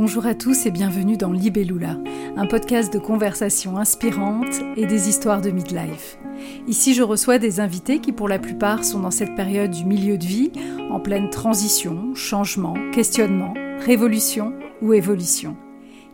Bonjour à tous et bienvenue dans Libellula, un podcast de conversations inspirantes et des histoires de midlife. Ici, je reçois des invités qui, pour la plupart, sont dans cette période du milieu de vie, en pleine transition, changement, questionnement, révolution ou évolution.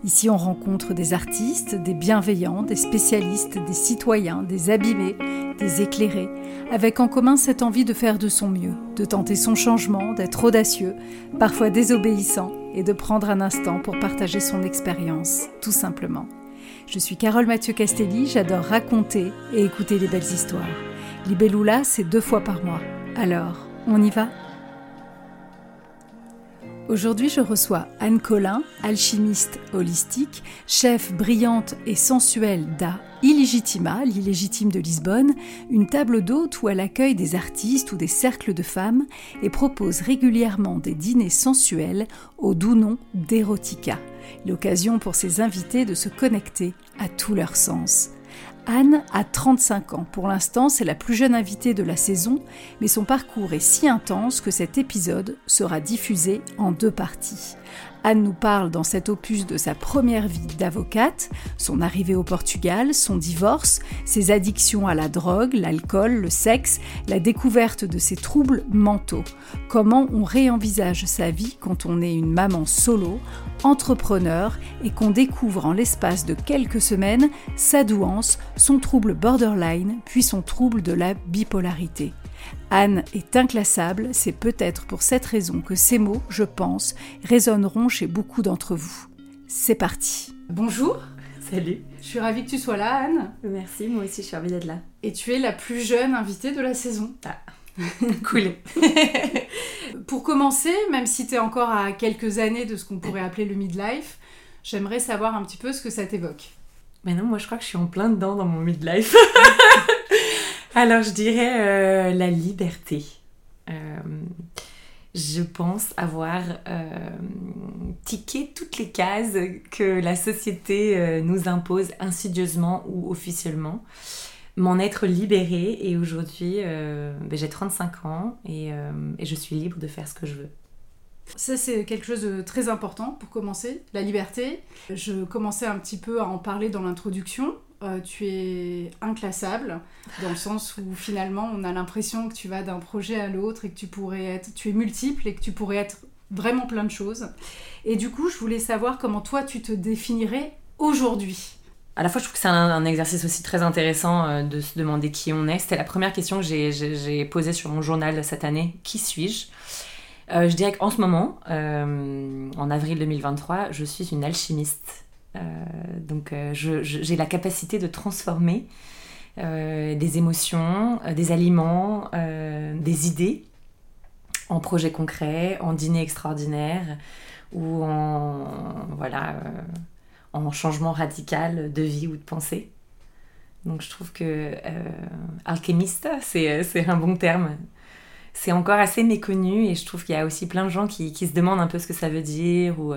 Ici, on rencontre des artistes, des bienveillants, des spécialistes, des citoyens, des abîmés, des éclairés, avec en commun cette envie de faire de son mieux, de tenter son changement, d'être audacieux, parfois désobéissant, et de prendre un instant pour partager son expérience, tout simplement. Je suis Carole Mathieu Castelli, j'adore raconter et écouter les belles histoires. Libellula, c'est deux fois par mois. Alors, on y va? Aujourd'hui, je reçois Anne Collin, alchimiste holistique, chef brillante et sensuelle d'A Illegitima, l'illégitime de Lisbonne, une table d'hôte où elle accueille des artistes ou des cercles de femmes et propose régulièrement des dîners sensuels au doux nom d'Erotica, l'occasion pour ses invités de se connecter à tous leurs sens. Anne a 35 ans. Pour l'instant, c'est la plus jeune invitée de la saison, mais son parcours est si intense que cet épisode sera diffusé en deux parties. Anne nous parle dans cet opus de sa première vie d'avocate, son arrivée au Portugal, son divorce, ses addictions à la drogue, l'alcool, le sexe, la découverte de ses troubles mentaux, comment on réenvisage sa vie quand on est une maman solo, entrepreneur et qu'on découvre en l'espace de quelques semaines sa douance, son trouble borderline, puis son trouble de la bipolarité. Anne est inclassable, c'est peut-être pour cette raison que ces mots, je pense, résonneront chez beaucoup d'entre vous. C'est parti. Bonjour. Salut. Je suis ravie que tu sois là, Anne. Merci, moi aussi je suis ravie d'être là. Et tu es la plus jeune invitée de la saison. Ah. cool. pour commencer, même si tu es encore à quelques années de ce qu'on pourrait appeler le midlife, j'aimerais savoir un petit peu ce que ça t'évoque. Mais non, moi je crois que je suis en plein dedans dans mon midlife. Alors, je dirais euh, la liberté. Euh, je pense avoir euh, toutes les cases que la société nous impose insidieusement ou officiellement. M'en être libérée et aujourd'hui, ben, j'ai 35 ans et, et je suis libre de faire ce que je veux. Ça, c'est quelque chose de très important pour commencer, la liberté. Je commençais un petit peu à en parler dans l'introduction. Euh, tu es inclassable, dans le sens où finalement on a l'impression que tu vas d'un projet à l'autre et que tu pourrais être, tu es multiple et que tu pourrais être vraiment plein de choses. Et du coup, je voulais savoir comment toi tu te définirais aujourd'hui. À la fois, je trouve que c'est un, exercice aussi très intéressant euh, de se demander qui on est. C'était la première question que j'ai posée sur mon journal cette année. Qui suis-je? Euh, Je dirais qu'en ce moment, en avril 2023, je suis une alchimiste donc euh, j'ai la capacité de transformer euh, des émotions, des aliments, des idées en projets concrets, en dîners extraordinaires ou en, voilà, en changement radical de vie ou de pensée. Donc je trouve que alchimiste, c'est un bon terme. C'est encore assez méconnu et je trouve qu'il y a aussi plein de gens qui, qui, se demandent un peu ce que ça veut dire ou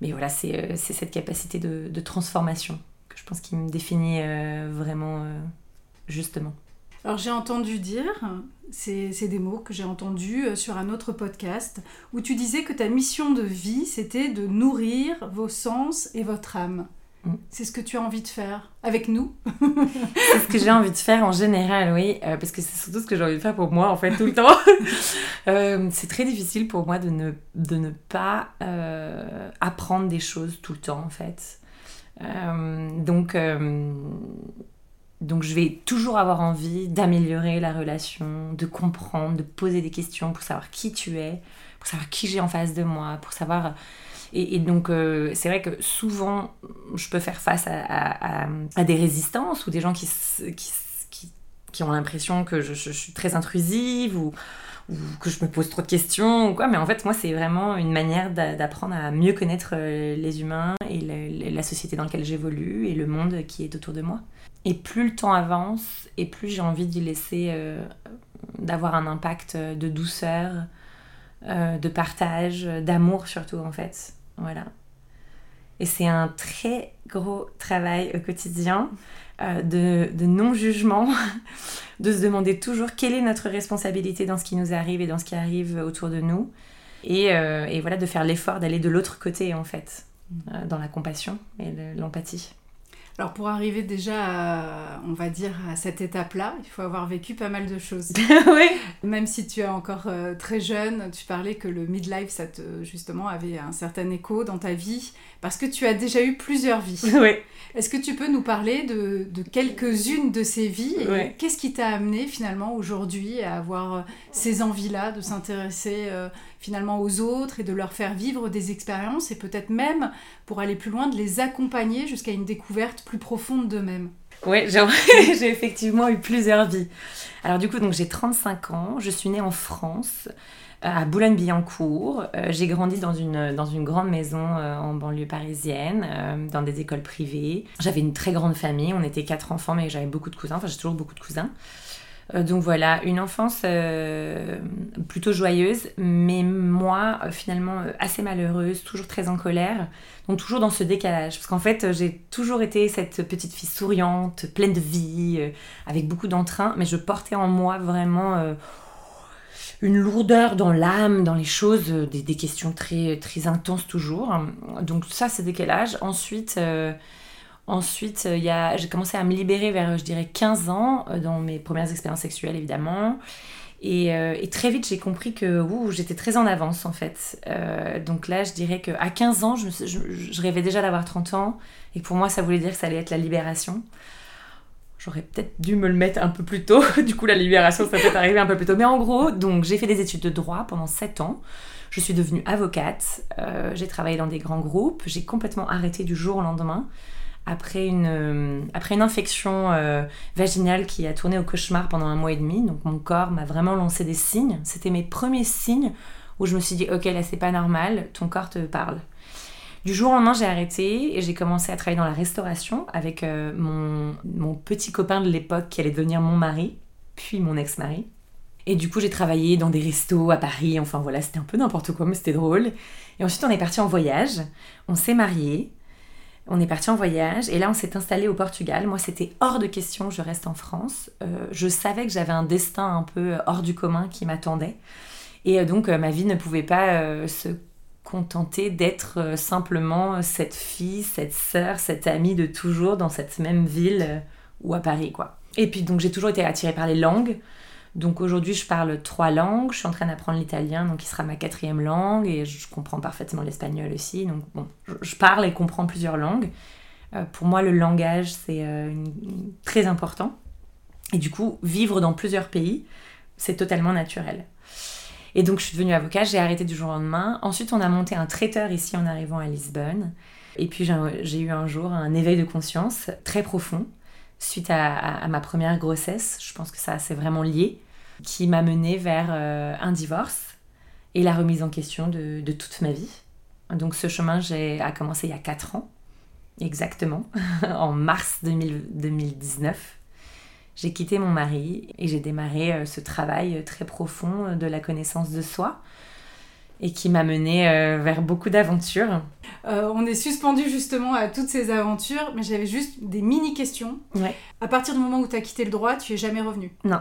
mais voilà, c'est euh, cette capacité de, transformation que je pense qui me définit euh, vraiment euh, justement. Alors j'ai entendu dire, c'est des mots que j'ai entendus sur un autre podcast, où tu disais que ta mission de vie, c'était de nourrir vos sens et votre âme. Mm. C'est ce que tu as envie de faire avec nous? C'est ce que j'ai envie de faire en général, oui, euh, parce que c'est surtout ce que j'ai envie de faire pour moi, en fait, tout le temps. Euh, c'est très difficile pour moi de ne, de ne pas euh, apprendre des choses tout le temps, en fait. donc, donc, je vais toujours avoir envie d'améliorer la relation, de comprendre, de poser des questions pour savoir qui tu es, pour savoir qui j'ai en face de moi, pour savoir et, donc, euh, c'est vrai que souvent, je peux faire face à, des résistances ou des gens qui, qui, qui, ont l'impression que je, suis très intrusive ou, ou, que je me pose trop de questions ou quoi. Mais en fait, moi, c'est vraiment une manière d'apprendre à mieux connaître euh, les humains et la société dans laquelle j'évolue et le monde qui est autour de moi. Et plus le temps avance et plus j'ai envie d'y laisser, euh, d'avoir un impact de douceur, de partage, d'amour surtout en fait. Voilà. Et c'est un très gros travail au quotidien euh, de, de non-jugement, de se demander toujours quelle est notre responsabilité dans ce qui nous arrive et dans ce qui arrive autour de nous. Et, et voilà, de faire l'effort d'aller de l'autre côté, en fait, dans la compassion et l'empathie. Alors pour arriver déjà, à, on va dire, à cette étape-là, il faut avoir vécu pas mal de choses. oui. Même si tu es encore euh, très jeune, tu parlais que le midlife, ça te, justement, avait un certain écho dans ta vie, parce que tu as déjà eu plusieurs vies. Oui. Est-ce que tu peux nous parler de, quelques-unes de ces vies et qu'est-ce qui t'a amené finalement aujourd'hui à avoir euh, ces envies-là de s'intéresser euh, finalement aux autres et de leur faire vivre des expériences et peut-être même pour aller plus loin de les accompagner jusqu'à une découverte plus profonde d'eux-mêmes? Oui, j'ai effectivement eu plusieurs vies. Alors du coup, donc j'ai 35 ans, je suis née en France à Boulogne-Billancourt. Euh, j'ai grandi dans une, dans une grande maison euh, en banlieue parisienne, euh, dans des écoles privées. J'avais une très grande famille, on était quatre enfants, mais j'avais beaucoup de cousins, enfin j'ai toujours beaucoup de cousins. donc voilà, une enfance plutôt joyeuse, mais moi finalement assez malheureuse, toujours très en colère, donc toujours dans ce décalage. Parce qu'en fait j'ai toujours été cette petite fille souriante, pleine de vie, avec beaucoup d'entrain, mais je portais en moi vraiment une lourdeur dans l'âme, dans les choses, euh, des, questions très, très intenses toujours. Donc ça, c'est décalage. Ensuite, euh, ensuite euh, j'ai commencé à me libérer vers, je dirais, 15 ans, dans mes premières expériences sexuelles, évidemment. Et, très vite, j'ai compris que j'étais très en avance, en fait. donc là, je dirais qu'à 15 ans, je, je rêvais déjà d'avoir 30 ans. Et pour moi, ça voulait dire que ça allait être la libération. J'aurais peut-être dû me le mettre un peu plus tôt. du coup, la libération, ça peut arriver un peu plus tôt. Mais en gros, donc j'ai fait des études de droit pendant 7 ans. Je suis devenue avocate. Euh, j'ai travaillé dans des grands groupes. J'ai complètement arrêté du jour au lendemain. Après une, euh, après une infection euh, vaginale qui a tourné au cauchemar pendant un mois et demi. Donc mon corps m'a vraiment lancé des signes. C'était mes premiers signes où je me suis dit, ok, là c'est pas normal, ton corps te parle. Du jour au lendemain, j'ai arrêté et j'ai commencé à travailler dans la restauration avec euh, mon, petit copain de l'époque qui allait devenir mon mari, puis mon ex-mari. Et du coup, j'ai travaillé dans des restos à Paris. Enfin voilà, c'était un peu n'importe quoi, mais c'était drôle. Et ensuite, on est parti en voyage. On s'est mariés. On est parti en voyage et là on s'est installé au Portugal. Moi c'était hors de question, je reste en France. Euh, je savais que j'avais un destin un peu hors du commun qui m'attendait. Et euh, donc ma vie ne pouvait pas se contenter d'être euh, simplement cette fille, cette sœur, cette amie de toujours dans cette même ville euh, ou à Paris quoi. Et puis donc j'ai toujours été attirée par les langues. Donc aujourd'hui je parle trois langues, je suis en train d'apprendre l'italien donc qui sera ma quatrième langue et je comprends parfaitement l'espagnol aussi. Donc bon, je parle et comprends plusieurs langues. Euh, pour moi le langage c'est très important. Et du coup vivre dans plusieurs pays c'est totalement naturel. Et donc je suis devenue avocat, j'ai arrêté du jour au lendemain. Ensuite, on a monté un traiteur ici en arrivant à Lisbonne. Et puis j'ai eu un jour un éveil de conscience très profond suite à, ma première grossesse. Je pense que ça c'est vraiment lié, qui m'a menée vers euh, un divorce et la remise en question de, toute ma vie. Donc ce chemin a commencé il y a 4 ans, exactement, en mars 2019 j'ai quitté mon mari et j'ai démarré euh, ce travail très profond euh, de la connaissance de soi et qui m'a mené euh, vers beaucoup d'aventures. on est suspendu justement à toutes ces aventures, mais j'avais juste des mini-questions. Ouais. À partir du moment où tu as quitté le droit, tu es jamais revenu? Non.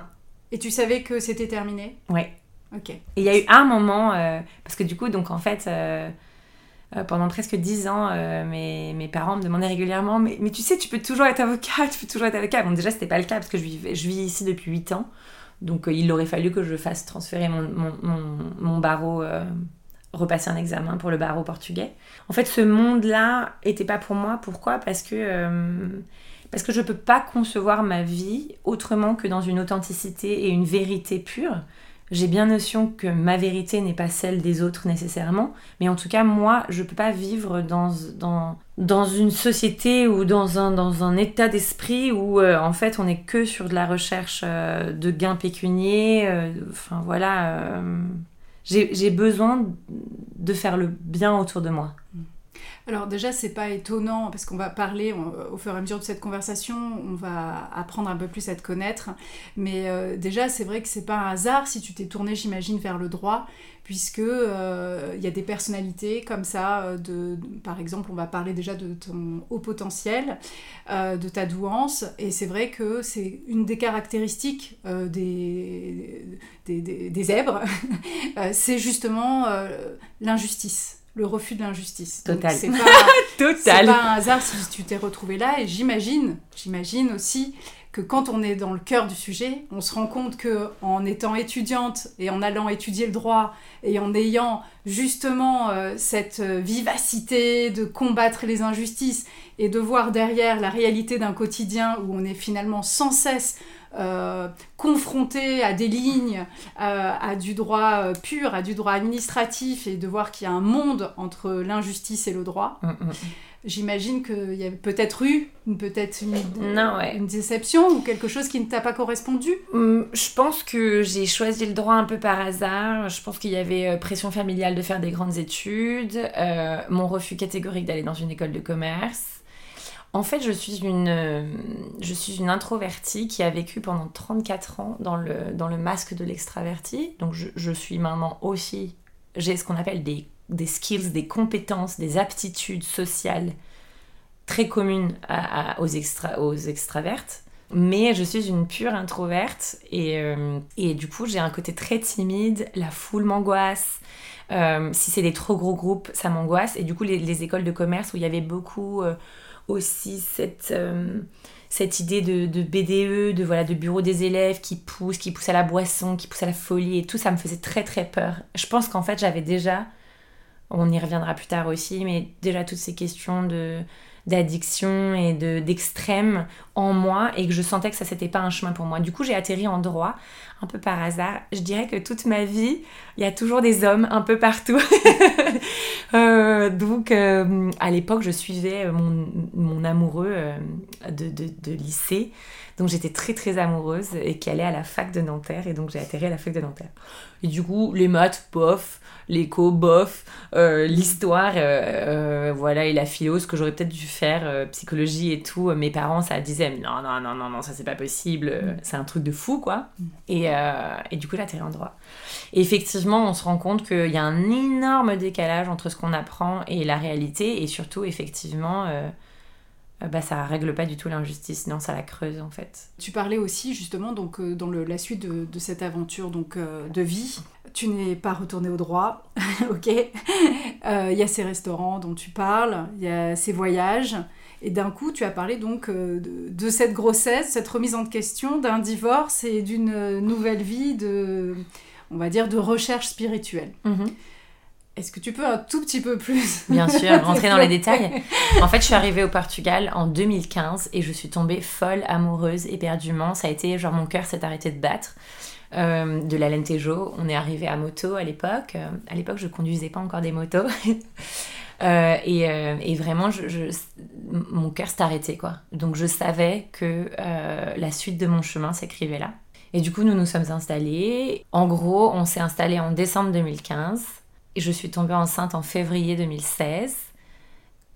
Et tu savais que c'était terminé? Ouais. Ok. Et il y a eu un moment, parce que du coup, donc en fait, euh, pendant presque dix ans, euh, mes, mes, parents me demandaient régulièrement mais, mais, tu sais, tu peux toujours être avocat, tu peux toujours être avocat. Bon, déjà, c'était pas le cas parce que je vis, je vis ici depuis huit ans. Donc, euh, il aurait fallu que je fasse transférer mon, mon, mon, barreau, repasser un examen pour le barreau portugais. En fait, ce monde-là était pas pour moi. Pourquoi? Parce que. parce que je peux pas concevoir ma vie autrement que dans une authenticité et une vérité pure. J'ai bien notion que ma vérité n'est pas celle des autres nécessairement, mais en tout cas, moi, je ne peux pas vivre dans, dans, dans une société ou dans un, dans un état d'esprit où, euh, en fait, on n'est que sur de la recherche euh, de gains pécuniers. Euh, enfin, voilà. j'ai besoin de faire le bien autour de moi. Alors déjà, c'est pas étonnant parce qu'on va parler au fur et à mesure de cette conversation, on va apprendre un peu plus à te connaître. Mais euh, déjà, c'est vrai que c'est pas un hasard si tu t'es tourné, j'imagine, vers le droit, puisque euh, il y a des personnalités comme ça. Euh, de, par exemple, on va parler déjà de ton haut potentiel, de ta douance, et c'est vrai que c'est une des caractéristiques des, zèbres, c'est justement l'injustice le refus de l'injustice. Total. C'est pas, Total. pas un hasard si tu t'es retrouvé là. Et j'imagine, j'imagine aussi que quand on est dans le cœur du sujet, on se rend compte que en étant étudiante et en allant étudier le droit et en ayant justement euh, cette vivacité de combattre les injustices et de voir derrière la réalité d'un quotidien où on est finalement sans cesse euh, confronté à des lignes, euh, à du droit euh, pur, à du droit administratif, et de voir qu'il y a un monde entre l'injustice et le droit. Mm, mm. J'imagine qu'il y a peut-être eu peut-être une, une, déception ou quelque chose qui ne t'a pas correspondu mm, Je pense que j'ai choisi le droit un peu par hasard. Je pense qu'il y avait pression familiale de faire des grandes études, mon refus catégorique d'aller dans une école de commerce. En fait, je suis une, euh, je suis une introvertie qui a vécu pendant 34 ans dans le, dans le masque de l'extraverti. Donc, je, suis maintenant aussi. J'ai ce qu'on appelle des, des, skills, des compétences, des aptitudes sociales très communes aux, extra, aux extravertes. Mais je suis une pure introverte et, euh, et du coup, j'ai un côté très timide. La foule m'angoisse. Euh, si c'est des trop gros groupes, ça m'angoisse. Et du coup, les, écoles de commerce où il y avait beaucoup aussi cette, euh, cette idée de, de, BDE, de, voilà, de bureau des élèves qui pousse, qui pousse à la boisson, qui pousse à la folie et tout, ça me faisait très très peur. Je pense qu'en fait j'avais déjà, on y reviendra plus tard aussi, mais déjà toutes ces questions de d'addiction et de d'extrême en moi et que je sentais que ça c'était pas un chemin pour moi. Du coup, j'ai atterri en droit un peu par hasard. Je dirais que toute ma vie, il y a toujours des hommes un peu partout. Euh, donc, euh, à l'époque, je suivais mon, mon amoureux euh, de, de, de, lycée, donc j'étais très très amoureuse et qui allait à la fac de Nanterre, et donc j'ai atterri à la fac de Nanterre. Et du coup, les maths, bof, l'éco, bof, l'histoire, voilà, et la philo, ce que j'aurais peut-être dû faire, psychologie et tout, mes parents, ça disait, non, non, non, non, non, ça c'est pas possible, mm. c'est un truc de fou, quoi. Mm. Et, et du coup, j'ai atterri en droit. Et effectivement, on se rend compte qu'il y a un énorme décalage entre ce qu'on apprend et la réalité, et surtout, effectivement, euh, euh, bah, ça règle pas du tout l'injustice, non, ça la creuse en fait. Tu parlais aussi justement donc euh, dans la suite de, cette aventure donc de vie. Tu n'es pas retourné au droit, ok? Il y a ces restaurants dont tu parles, il y a ces voyages. Et d'un coup, tu as parlé donc de, de, cette grossesse, cette remise en question, d'un divorce et d'une nouvelle vie de, on va dire, de recherche spirituelle. Mhm. Est-ce que tu peux un tout petit peu plus Bien sûr, rentrer dans les détails. En fait, je suis arrivée au Portugal en 2015 et je suis tombée folle, amoureuse, éperdument. Ça a été genre mon cœur s'est arrêté de battre. Euh, de la Lentejo, on est arrivé à moto à l'époque. Euh, à l'époque, je conduisais pas encore des motos. Euh, et, vraiment, mon cœur s'est arrêté quoi. Donc je savais que la suite de mon chemin s'écrivait là. Et du coup, nous nous sommes installés. En gros, on s'est installé en décembre 2015 et je suis tombée enceinte en février 2016.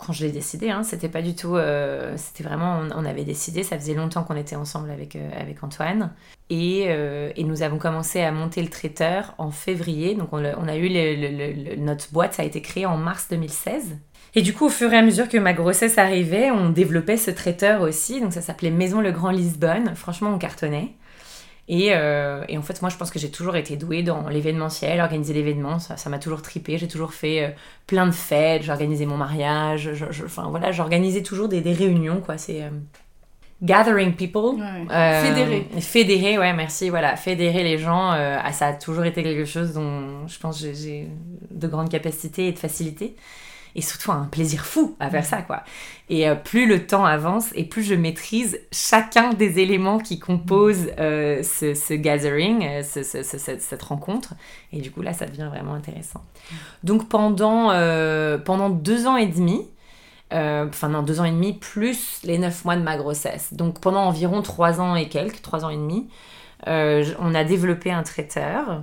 Quand je l'ai décidé, hein, c'était pas du tout. Euh, c'était vraiment. On, avait décidé, ça faisait longtemps qu'on était ensemble avec, euh, avec Antoine. Et, euh, et, nous avons commencé à monter le traiteur en février. Donc on, a eu notre boîte, ça a été créé en mars 2016. Et du coup, au fur et à mesure que ma grossesse arrivait, on développait ce traiteur aussi. Donc ça s'appelait Maison Le Grand Lisbonne. Franchement, on cartonnait. Euh, et, en fait, moi, je pense que j'ai toujours été douée dans l'événementiel, organiser l'événement, ça m'a toujours tripé. J'ai toujours fait euh, plein de fêtes, j'ai organisé mon mariage, enfin voilà, j'organisais toujours des, réunions, quoi. C'est euh, gathering people. fédérer. Fédérer, ouais, merci, voilà. Fédérer les gens, ça a toujours été quelque chose dont je pense j'ai de grandes capacités et de facilité et surtout un plaisir fou à faire ça quoi. Et euh, plus le temps avance et plus je maîtrise chacun des éléments qui composent euh, ce, gathering, euh, cette, rencontre. Et du coup là ça devient vraiment intéressant. Donc pendant, pendant deux ans et demi, enfin non deux ans et demi plus les neuf mois de ma grossesse. Donc pendant environ trois ans et quelques, trois ans et demi, on a développé un traiteur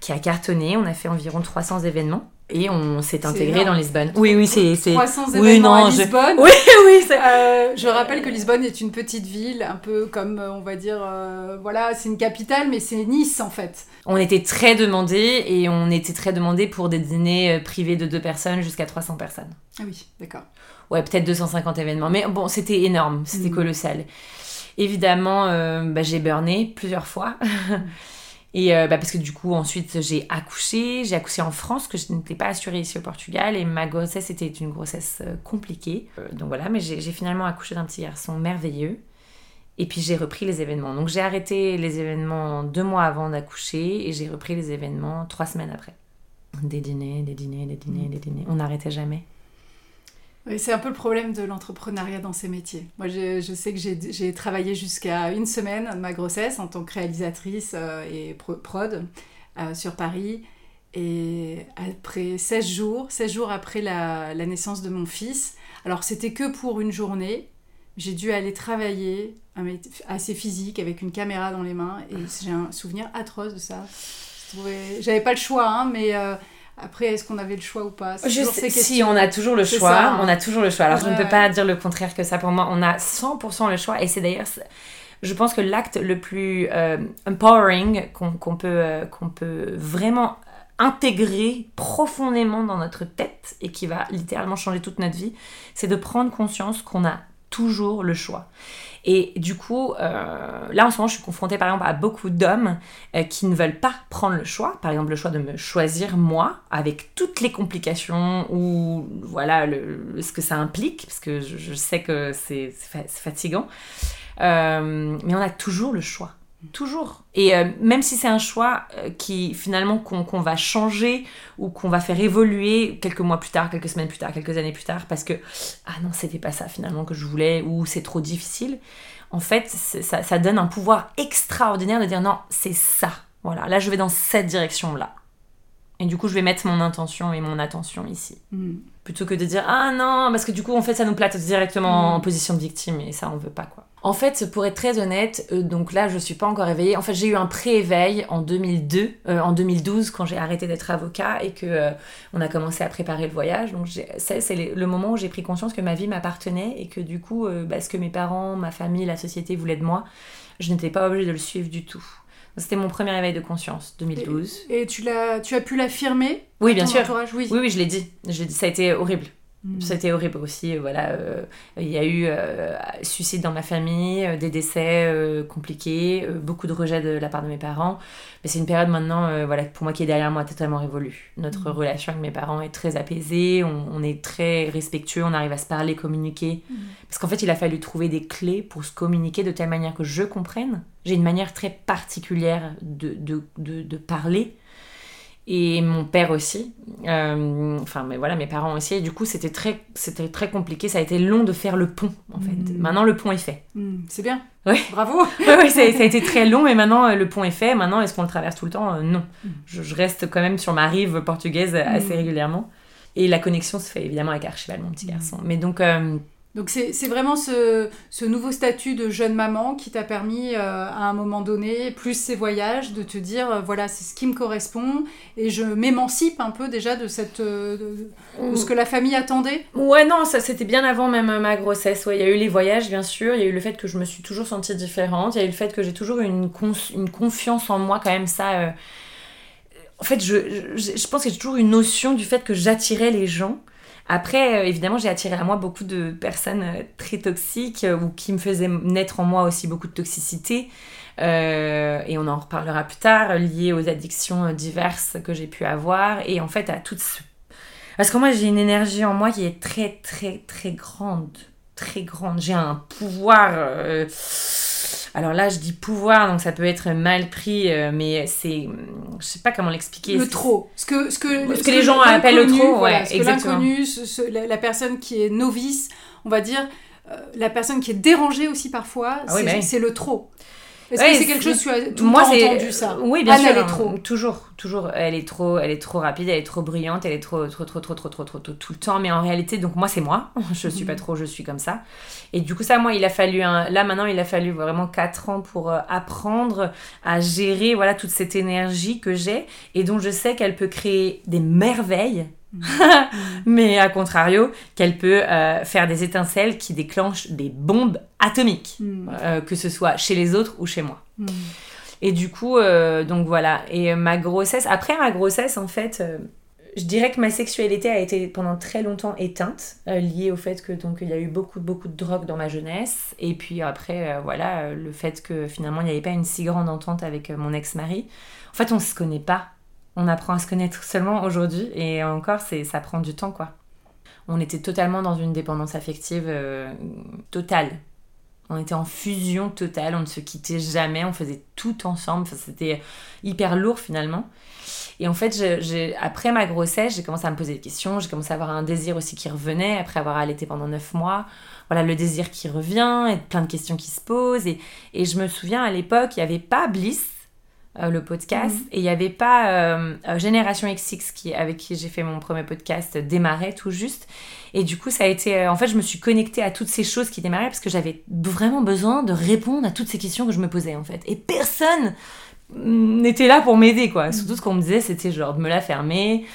qui a cartonné. On a fait environ 300 événements Et on s'est intégré dans Lisbonne. Oui, oui, c'est. c'est- 300 Oui, événements non, à je- Lisbonne. Oui, oui, c'est. Euh, je rappelle que Lisbonne est une petite ville, un peu comme euh, on va dire, euh, voilà, c'est une capitale, mais c'est Nice en fait. On était très demandés et on était très demandés pour des dîners euh, privés de deux personnes jusqu'à 300 personnes. Ah oui, d'accord. Ouais, peut-être 250 événements. Mais bon, c'était énorme, c'était Mhm. colossal. Évidemment, euh, bah, j'ai burné plusieurs fois. Et euh, bah, parce que du coup, ensuite, j'ai accouché. J'ai accouché en France, que je n'étais pas assurée ici au Portugal. Et ma grossesse était une grossesse euh, compliquée. Euh, donc voilà, mais j'ai j'ai finalement accouché d'un petit garçon merveilleux. Et puis j'ai repris les événements. Donc j'ai arrêté les événements deux mois avant d'accoucher et j'ai repris les événements trois semaines après. Des dîners, des dîners, des dîners, des dîners. On n'arrêtait jamais. C'est un peu le problème de l'entrepreneuriat dans ces métiers. Moi, je, sais que j'ai travaillé jusqu'à une semaine de ma grossesse en tant que réalisatrice euh, et pro- prod euh, sur Paris. Et après 16 jours, 16 jours après la, naissance de mon fils, alors c'était que pour une journée, j'ai dû aller travailler assez physique avec une caméra dans les mains et j'ai un souvenir atroce de ça. J'avais pas le choix, hein, mais euh, après, est-ce qu'on avait le choix ou pas? Je sais, si, on a toujours le choix. ça, hein. On a toujours le choix. Alors, je ne peux ouais. pas dire le contraire que ça pour moi. On a 100% le choix. Et c'est d'ailleurs, je pense que l'acte le plus euh, empowering qu'on qu'on peut, euh, qu'on peut vraiment intégrer profondément dans notre tête et qui va littéralement changer toute notre vie, c'est de prendre conscience qu'on a toujours le choix. Et du coup, euh, là en ce moment, je suis confrontée par exemple à beaucoup d'hommes euh, qui ne veulent pas prendre le choix, par exemple le choix de me choisir moi, avec toutes les complications ou voilà le- ce que ça implique, parce que je, je sais que c'est fatigant. Euh, mais on a toujours le choix. Toujours. Et euh, même si c'est un choix euh, qui finalement qu'on va changer ou qu'on va faire évoluer quelques mois plus tard, quelques semaines plus tard, quelques années plus tard, parce que ah non, c'était pas ça finalement que je voulais ou c'est trop difficile, en fait, ça, donne un pouvoir extraordinaire de dire non, c'est ça. Voilà, là je vais dans cette direction-là. Et du coup, je vais mettre mon intention et mon attention ici. Hmm. Plutôt que de dire ah non, parce que du coup, en fait, ça nous plate directement Mm. en position de victime et ça, on veut pas quoi. En fait, pour être très honnête, euh, donc là, je suis pas encore éveillée. En fait, j'ai eu un pré-éveil en 2002, euh, en 2012, quand j'ai arrêté d'être avocat et que euh, on a commencé à préparer le voyage. Donc, c'est le moment où j'ai pris conscience que ma vie m'appartenait et que du coup, bah, ce que mes parents, ma famille, la société voulaient de moi, je n'étais pas obligée de le suivre du tout. C'était mon premier éveil de conscience, 2012. Et tu, l'as, tu as pu l'affirmer Oui, bien sûr. entourage? Oui. Oui, oui, je l'ai dit. Je l'ai dit. Ça a été horrible. A été horrible aussi. Voilà, euh, il y a eu euh, suicide dans ma famille, euh, des décès compliqués, beaucoup de rejets de la part de mes parents. Mais c'est une période maintenant, voilà, pour moi qui est derrière moi, totalement révolue. Notre Mhm. relation avec mes parents est très apaisée, on, on est très respectueux, on arrive à se parler, communiquer. Mhm. Parce qu'en fait, il a fallu trouver des clés pour se communiquer de telle manière que je comprenne. J'ai une manière très particulière de, de, de, de parler. Et mon père aussi. Euh, enfin, mais voilà, mes parents aussi. Et du coup, c'était très, c'était très compliqué. Ça a été long de faire le pont, en fait. Mhm. Maintenant, le pont est fait. Hmm, C'est bien. Ouais. Bravo. Ouais, ouais, ça, ça a été très long, mais maintenant, euh, le pont est fait. Maintenant, est-ce qu'on le traverse tout le temps? Euh, Non. Mhm. Je, je reste quand même sur ma rive portugaise assez régulièrement. Et la connexion se fait évidemment avec Archibald, mon petit garçon. Mais donc, euh, Donc c'est, vraiment ce, ce nouveau statut de jeune maman qui t'a permis euh, à un moment donné, plus ces voyages, de te dire euh, voilà c'est ce qui me correspond et je m'émancipe un peu déjà de, cette, euh, de, ce que la famille attendait. Ouais, non, ça c'était bien avant même ma grossesse. Ouais, il y a eu les voyages, bien sûr. Il y a eu le fait que je me suis toujours sentie différente. Il y a eu le fait que j'ai toujours une, une confiance en moi, quand même, ça. En fait, je, je, je pense que j'ai toujours une notion du fait que j'attirais les gens. Après, euh, évidemment, j'ai attiré à moi beaucoup de personnes euh, très toxiques euh, ou qui me faisaient naître en moi aussi beaucoup de toxicité. Et on en reparlera plus tard, liées aux addictions diverses que j'ai pu avoir. Et en fait, à toutes ce parce que moi, j'ai une énergie en moi qui est très, très, très grande. Très grande. J'ai un pouvoir. Alors là, je dis pouvoir, donc ça peut être mal pris, euh, mais c'est. Je sais pas comment l'expliquer. Le trop. Ce que, ce que, Ce que les gens appellent le trop, voilà, ouais, ce exactement. l'inconnu, la, la personne qui est novice, on va dire, euh, la personne qui est dérangée aussi parfois, Ah c'est, bah oui. c'est le trop. Est-ce que c'est quelque chose que tu as moi, entendu ça Oui, bien Anne, sûr. Elle est hein. trop. Toujours, toujours. Elle est trop, elle est trop rapide, elle est trop brillante, elle est trop, trop, trop, trop, trop, trop, trop, trop tout le temps. Mais en réalité, donc moi, c'est moi. Je suis pas mhm. trop, je suis comme ça. Et du coup, ça, moi, il a fallu un, là maintenant, il a fallu vraiment 4 ans pour euh, apprendre à gérer voilà toute cette énergie que j'ai et dont je sais qu'elle peut créer des merveilles mais à contrario, qu'elle peut euh, faire des étincelles qui déclenchent des bombes atomiques, mm. euh, que ce soit chez les autres ou chez moi. Mm. Et du coup, euh, donc voilà. Et ma grossesse, après ma grossesse, en fait, je dirais que ma sexualité a été pendant très longtemps éteinte, liée au fait que donc il y a eu beaucoup beaucoup de drogue dans ma jeunesse, et puis après voilà le fait que finalement il n'y avait pas une si grande entente avec mon ex-mari. En fait, on se connaît pas on apprend à se connaître seulement aujourd'hui et encore c'est ça prend du temps quoi. On était totalement dans une dépendance affective euh, totale. On était en fusion totale, on ne se quittait jamais, on faisait tout ensemble, c'était hyper lourd finalement. Et en fait, après ma grossesse, j'ai commencé à me poser des questions, j'ai commencé à avoir un désir aussi qui revenait après avoir allaité pendant neuf mois. Voilà, le désir qui revient, et plein de questions qui se posent. Et, et je me souviens à l'époque, il n'y avait pas Bliss, euh, le podcast. Mhm. Et il n'y avait pas euh, euh, Génération XX qui, avec qui j'ai fait mon premier podcast démarrait tout juste. Et du coup, ça a été. en fait, je me suis connectée à toutes ces choses qui démarraient parce que j'avais vraiment besoin de répondre à toutes ces questions que je me posais en fait. Et personne n'était là pour m'aider quoi. Mhm. Surtout ce qu'on me disait, c'était genre de me la fermer.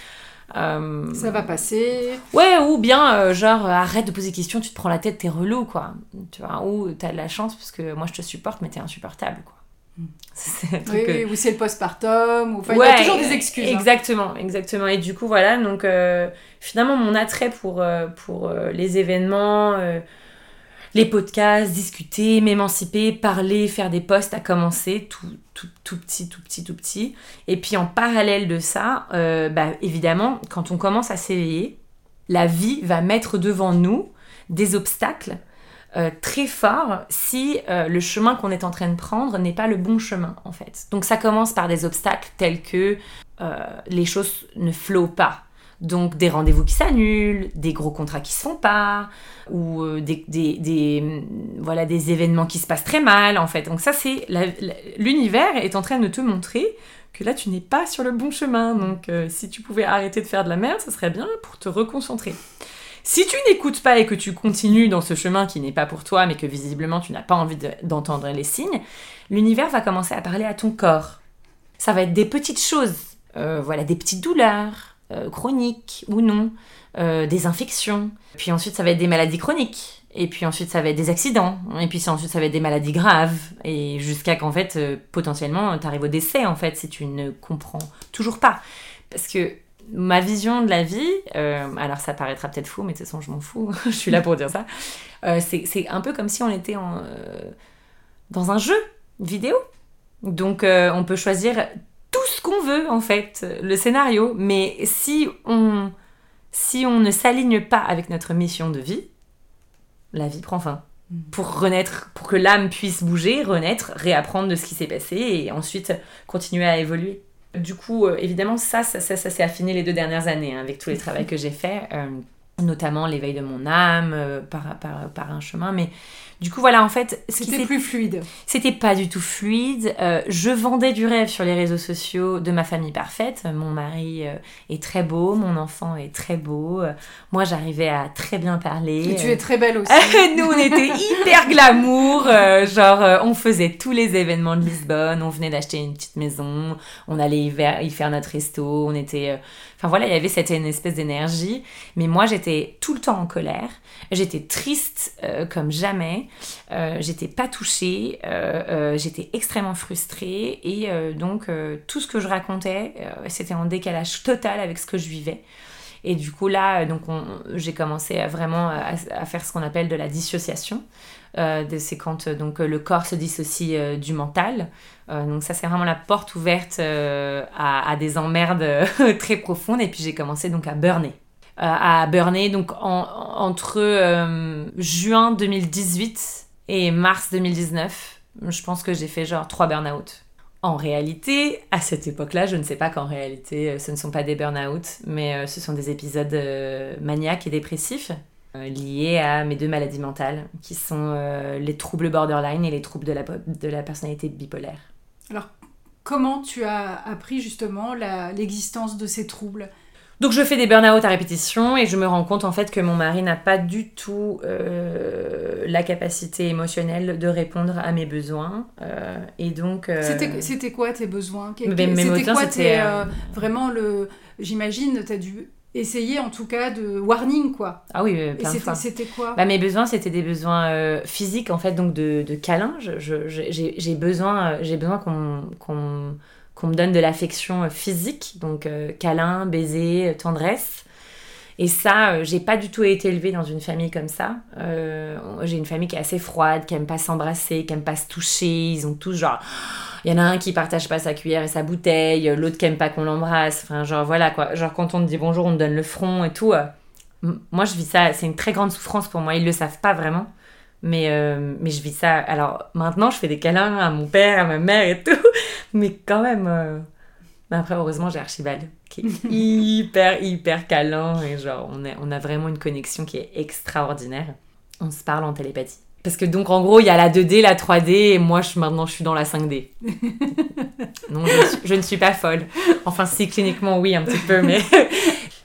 Ça va passer. Ouais, ou bien genre arrête de poser des questions, tu te prends la tête, t'es relou quoi. Tu vois, ou t'as de la chance parce que moi je te supporte, mais t'es insupportable quoi. oui, ou c'est le postpartum, ou enfin, il y a toujours des excuses. Hein. Exactement, exactement. Et du coup, voilà, donc euh, finalement, mon attrait pour, euh, pour euh, les événements, les podcasts, discuter, m'émanciper, parler, faire des posts a commencé tout, tout, tout, petit, tout petit, tout petit. Et puis en parallèle de ça, bah, évidemment, quand on commence à s'éveiller, la vie va mettre devant nous des obstacles euh, très fort si euh, le chemin qu'on est en train de prendre n'est pas le bon chemin en fait. Donc ça commence par des obstacles tels que euh, les choses ne flowent pas. Donc des rendez-vous qui s'annulent, des gros contrats qui se font pas, ou des, des, voilà, des événements qui se passent très mal en fait. Donc ça c'est l'univers est en train de te montrer que là tu n'es pas sur le bon chemin. Donc si tu pouvais arrêter de faire de la merde, ça serait bien pour te reconcentrer. Si tu n'écoutes pas et que tu continues dans ce chemin qui n'est pas pour toi, mais que visiblement tu n'as pas envie d'entendre les signes, l'univers va commencer à parler à ton corps. Ça va être des petites choses, euh, voilà, des petites douleurs, euh, chroniques ou non, euh, des infections. Puis ensuite, ça va être des maladies chroniques. Et puis ensuite, ça va être des accidents. Et puis ensuite, ça va être des maladies graves. Et jusqu'à qu'en fait, potentiellement, tu arrives au décès, en fait, si tu ne comprends toujours pas. Parce que ma vision de la vie, euh, alors ça paraîtra peut-être fou, mais de toute façon je m'en fous, je suis là pour dire ça, euh, c'est un peu comme si on était en, euh, dans un jeu vidéo. Donc on peut choisir tout ce qu'on veut en fait, le scénario, mais si on, si on ne s'aligne pas avec notre mission de vie, la vie prend fin. Mm. Pour renaître, pour que l'âme puisse bouger, renaître, réapprendre de ce qui s'est passé et ensuite continuer à évoluer. Du coup, euh, évidemment, ça, ça, ça, s'est affiné les deux dernières années hein, avec tous les travaux que j'ai faits, euh, notamment l'éveil de mon âme euh, par, par, par, un chemin. Mais du coup, voilà, en fait. C'était plus fluide. C'était pas du tout fluide. Euh, je vendais du rêve sur les réseaux sociaux de ma famille parfaite. Mon mari euh, est très beau, mon enfant est très beau. Euh, moi, j'arrivais à très bien parler. Et tu es très belle aussi. Nous, on était hyper glamour. genre, on faisait tous les événements de Lisbonne. On venait d'acheter une petite maison. On allait y faire notre resto. On était. Enfin voilà, il y avait cette une espèce d'énergie. Mais moi, j'étais tout le temps en colère. J'étais triste comme jamais. Euh, j'étais pas touchée, euh, euh, j'étais extrêmement frustrée et donc tout ce que je racontais, c'était en décalage total avec ce que je vivais. Et du coup là, donc j'ai commencé à vraiment à, faire ce qu'on appelle de la dissociation. c'est quand donc le corps se dissocie du mental. donc ça c'est vraiment la porte ouverte à, des emmerdes très profondes. Et puis j'ai commencé donc à burner. Euh, à burner donc entre euh, juin 2018 et mars 2019. Je pense que j'ai fait genre trois burn-out. En réalité, à cette époque-là, je ne sais pas qu'en réalité, euh, ce ne sont pas des burn-out, mais ce sont des épisodes maniaques et dépressifs liés à mes deux maladies mentales, qui sont les troubles borderline et les troubles de la, de la personnalité bipolaire. Alors, comment tu as appris justement l'existence de ces troubles? Donc je fais des burn-out à répétition et je me rends compte en fait que mon mari n'a pas du tout euh, la capacité émotionnelle de répondre à mes besoins. Euh, et donc... Euh, c'était quoi tes besoins? C'était quoi c'était vraiment le... J'imagine, tu as dû essayé en tout cas de warning quoi. Ah oui, plein Et c'était quoi? Bah, mes besoins, c'était des besoins euh, physiques, en fait, donc de, de câlins. J'ai besoin, besoin qu'on qu'on qu'on me donne de l'affection euh, physique, donc euh, câlin, baiser, euh, tendresse. Et ça, j'ai pas du tout été élevée dans une famille comme ça. J'ai une famille qui est assez froide, qui aime pas s'embrasser, qui aime pas se toucher. Ils ont tous genre. Il y en a un qui partage pas sa cuillère et sa bouteille, l'autre qui aime pas qu'on l'embrasse. Enfin, genre voilà quoi. Genre quand on te dit bonjour, on te donne le front et tout. Moi, je vis ça, c'est une très grande souffrance pour moi. Ils le savent pas vraiment. Mais, euh, mais je vis ça. Alors maintenant, je fais des câlins à mon père, à ma mère et tout. Mais quand même. euh, mais après, heureusement, j'ai Archibald qui est hyper, hyper câlin. Et genre, on a, on a vraiment une connexion qui est extraordinaire. On se parle en télépathie. Parce que donc, en gros, il y a la 2D, la 3D, et moi, je, maintenant, je suis dans la 5D. non, je, je ne suis pas folle. Enfin, si, cliniquement, oui, un petit peu, mais...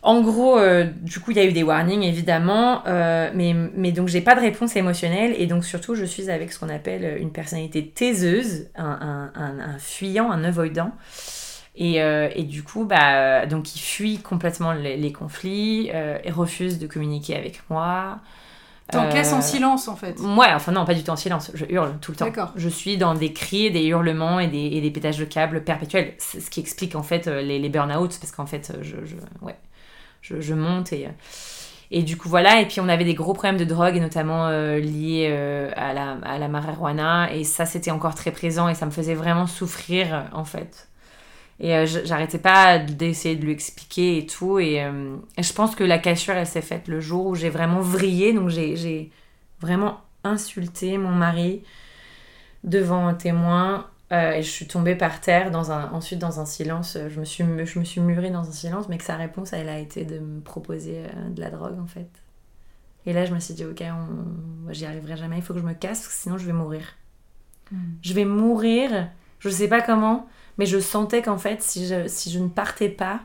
En gros, euh, du coup, il y a eu des warnings, évidemment, euh, mais, mais donc j'ai pas de réponse émotionnelle, et donc surtout, je suis avec ce qu'on appelle une personnalité taiseuse, un, un, un- un fuyant, un avoidant. Et, euh, et du coup, bah, donc il fuit complètement les, les conflits, euh, et refuse de communiquer avec moi. T'encaisses Euh, en silence en fait. Ouais, enfin non, pas du tout en silence, je hurle tout le temps. D'accord. Je suis dans des cris, des hurlements et des, et des pétages de câbles perpétuels. Ce qui explique en fait euh, les, les burn-out, parce qu'en fait, euh, je, je, ouais, je, monte et, euh, et du coup voilà. Et puis on avait des gros problèmes de drogue, et notamment euh, liés euh, à, la, à la marijuana, et ça c'était encore très présent et ça me faisait vraiment souffrir en fait. Et j'arrêtais pas d'essayer de lui expliquer et tout. Et, et je pense que la cassure, elle s'est faite le jour où j'ai vraiment vrillé. Donc j'ai vraiment insulté mon mari devant un témoin. Euh, et je suis tombée par terre, dans un, ensuite dans un silence. euh, Je me, suis, je me suis murée dans un silence, mais que sa réponse, elle a été de me proposer euh, de la drogue en fait. Et là, je me suis dit, ok, on... j'y arriverai jamais, il faut que je me casse, parce que sinon je vais mourir. Je vais mourir, je sais pas comment, mais je sentais qu'en fait, si je, si je ne partais pas,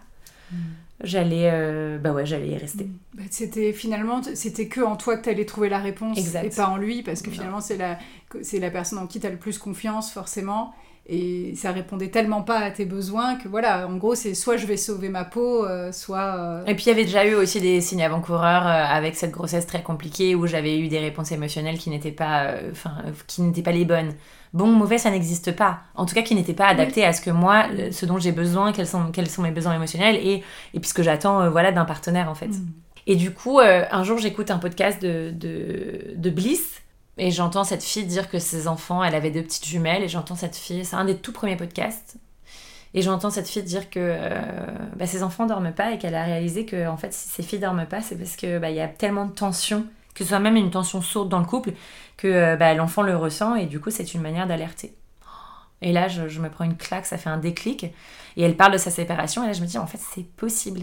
j'allais euh, bah ouais, j'allais y rester. Bah, c'était finalement c'était que en toi que t'allais trouver la réponse Exact. et pas en lui parce que Non. finalement c'est la c'est la personne en qui t'as le plus confiance forcément et ça répondait tellement pas à tes besoins que voilà en gros c'est soit je vais sauver ma peau euh, soit euh, Et puis il y avait déjà eu aussi des signes avant-coureurs euh, avec cette grossesse très compliquée où j'avais eu des réponses émotionnelles qui n'étaient pas, enfin, qui n'étaient pas les bonnes. Bon, mauvais, ça n'existe pas. En tout cas, qui n'étaient pas adaptées à ce que moi, ce dont j'ai besoin, quels sont, quels sont mes besoins émotionnels et, et puis ce que j'attends, voilà, d'un partenaire en fait. Mm. Et du coup, un jour, j'écoute un podcast de, de, de Bliss et j'entends cette fille dire que ses enfants, elle avait deux petites jumelles et j'entends cette fille, c'est un des tout premiers podcasts. Et j'entends cette fille dire que euh, bah, ses enfants dorment pas et qu'elle a réalisé que en fait si ses filles dorment pas c'est parce que bah, il y a tellement de tension que ce soit même une tension sourde dans le couple que euh, bah, l'enfant le ressent et du coup c'est une manière d'alerter. Et là je, je me prends une claque, ça fait un déclic et elle parle de sa séparation et là je me dis en fait c'est possible.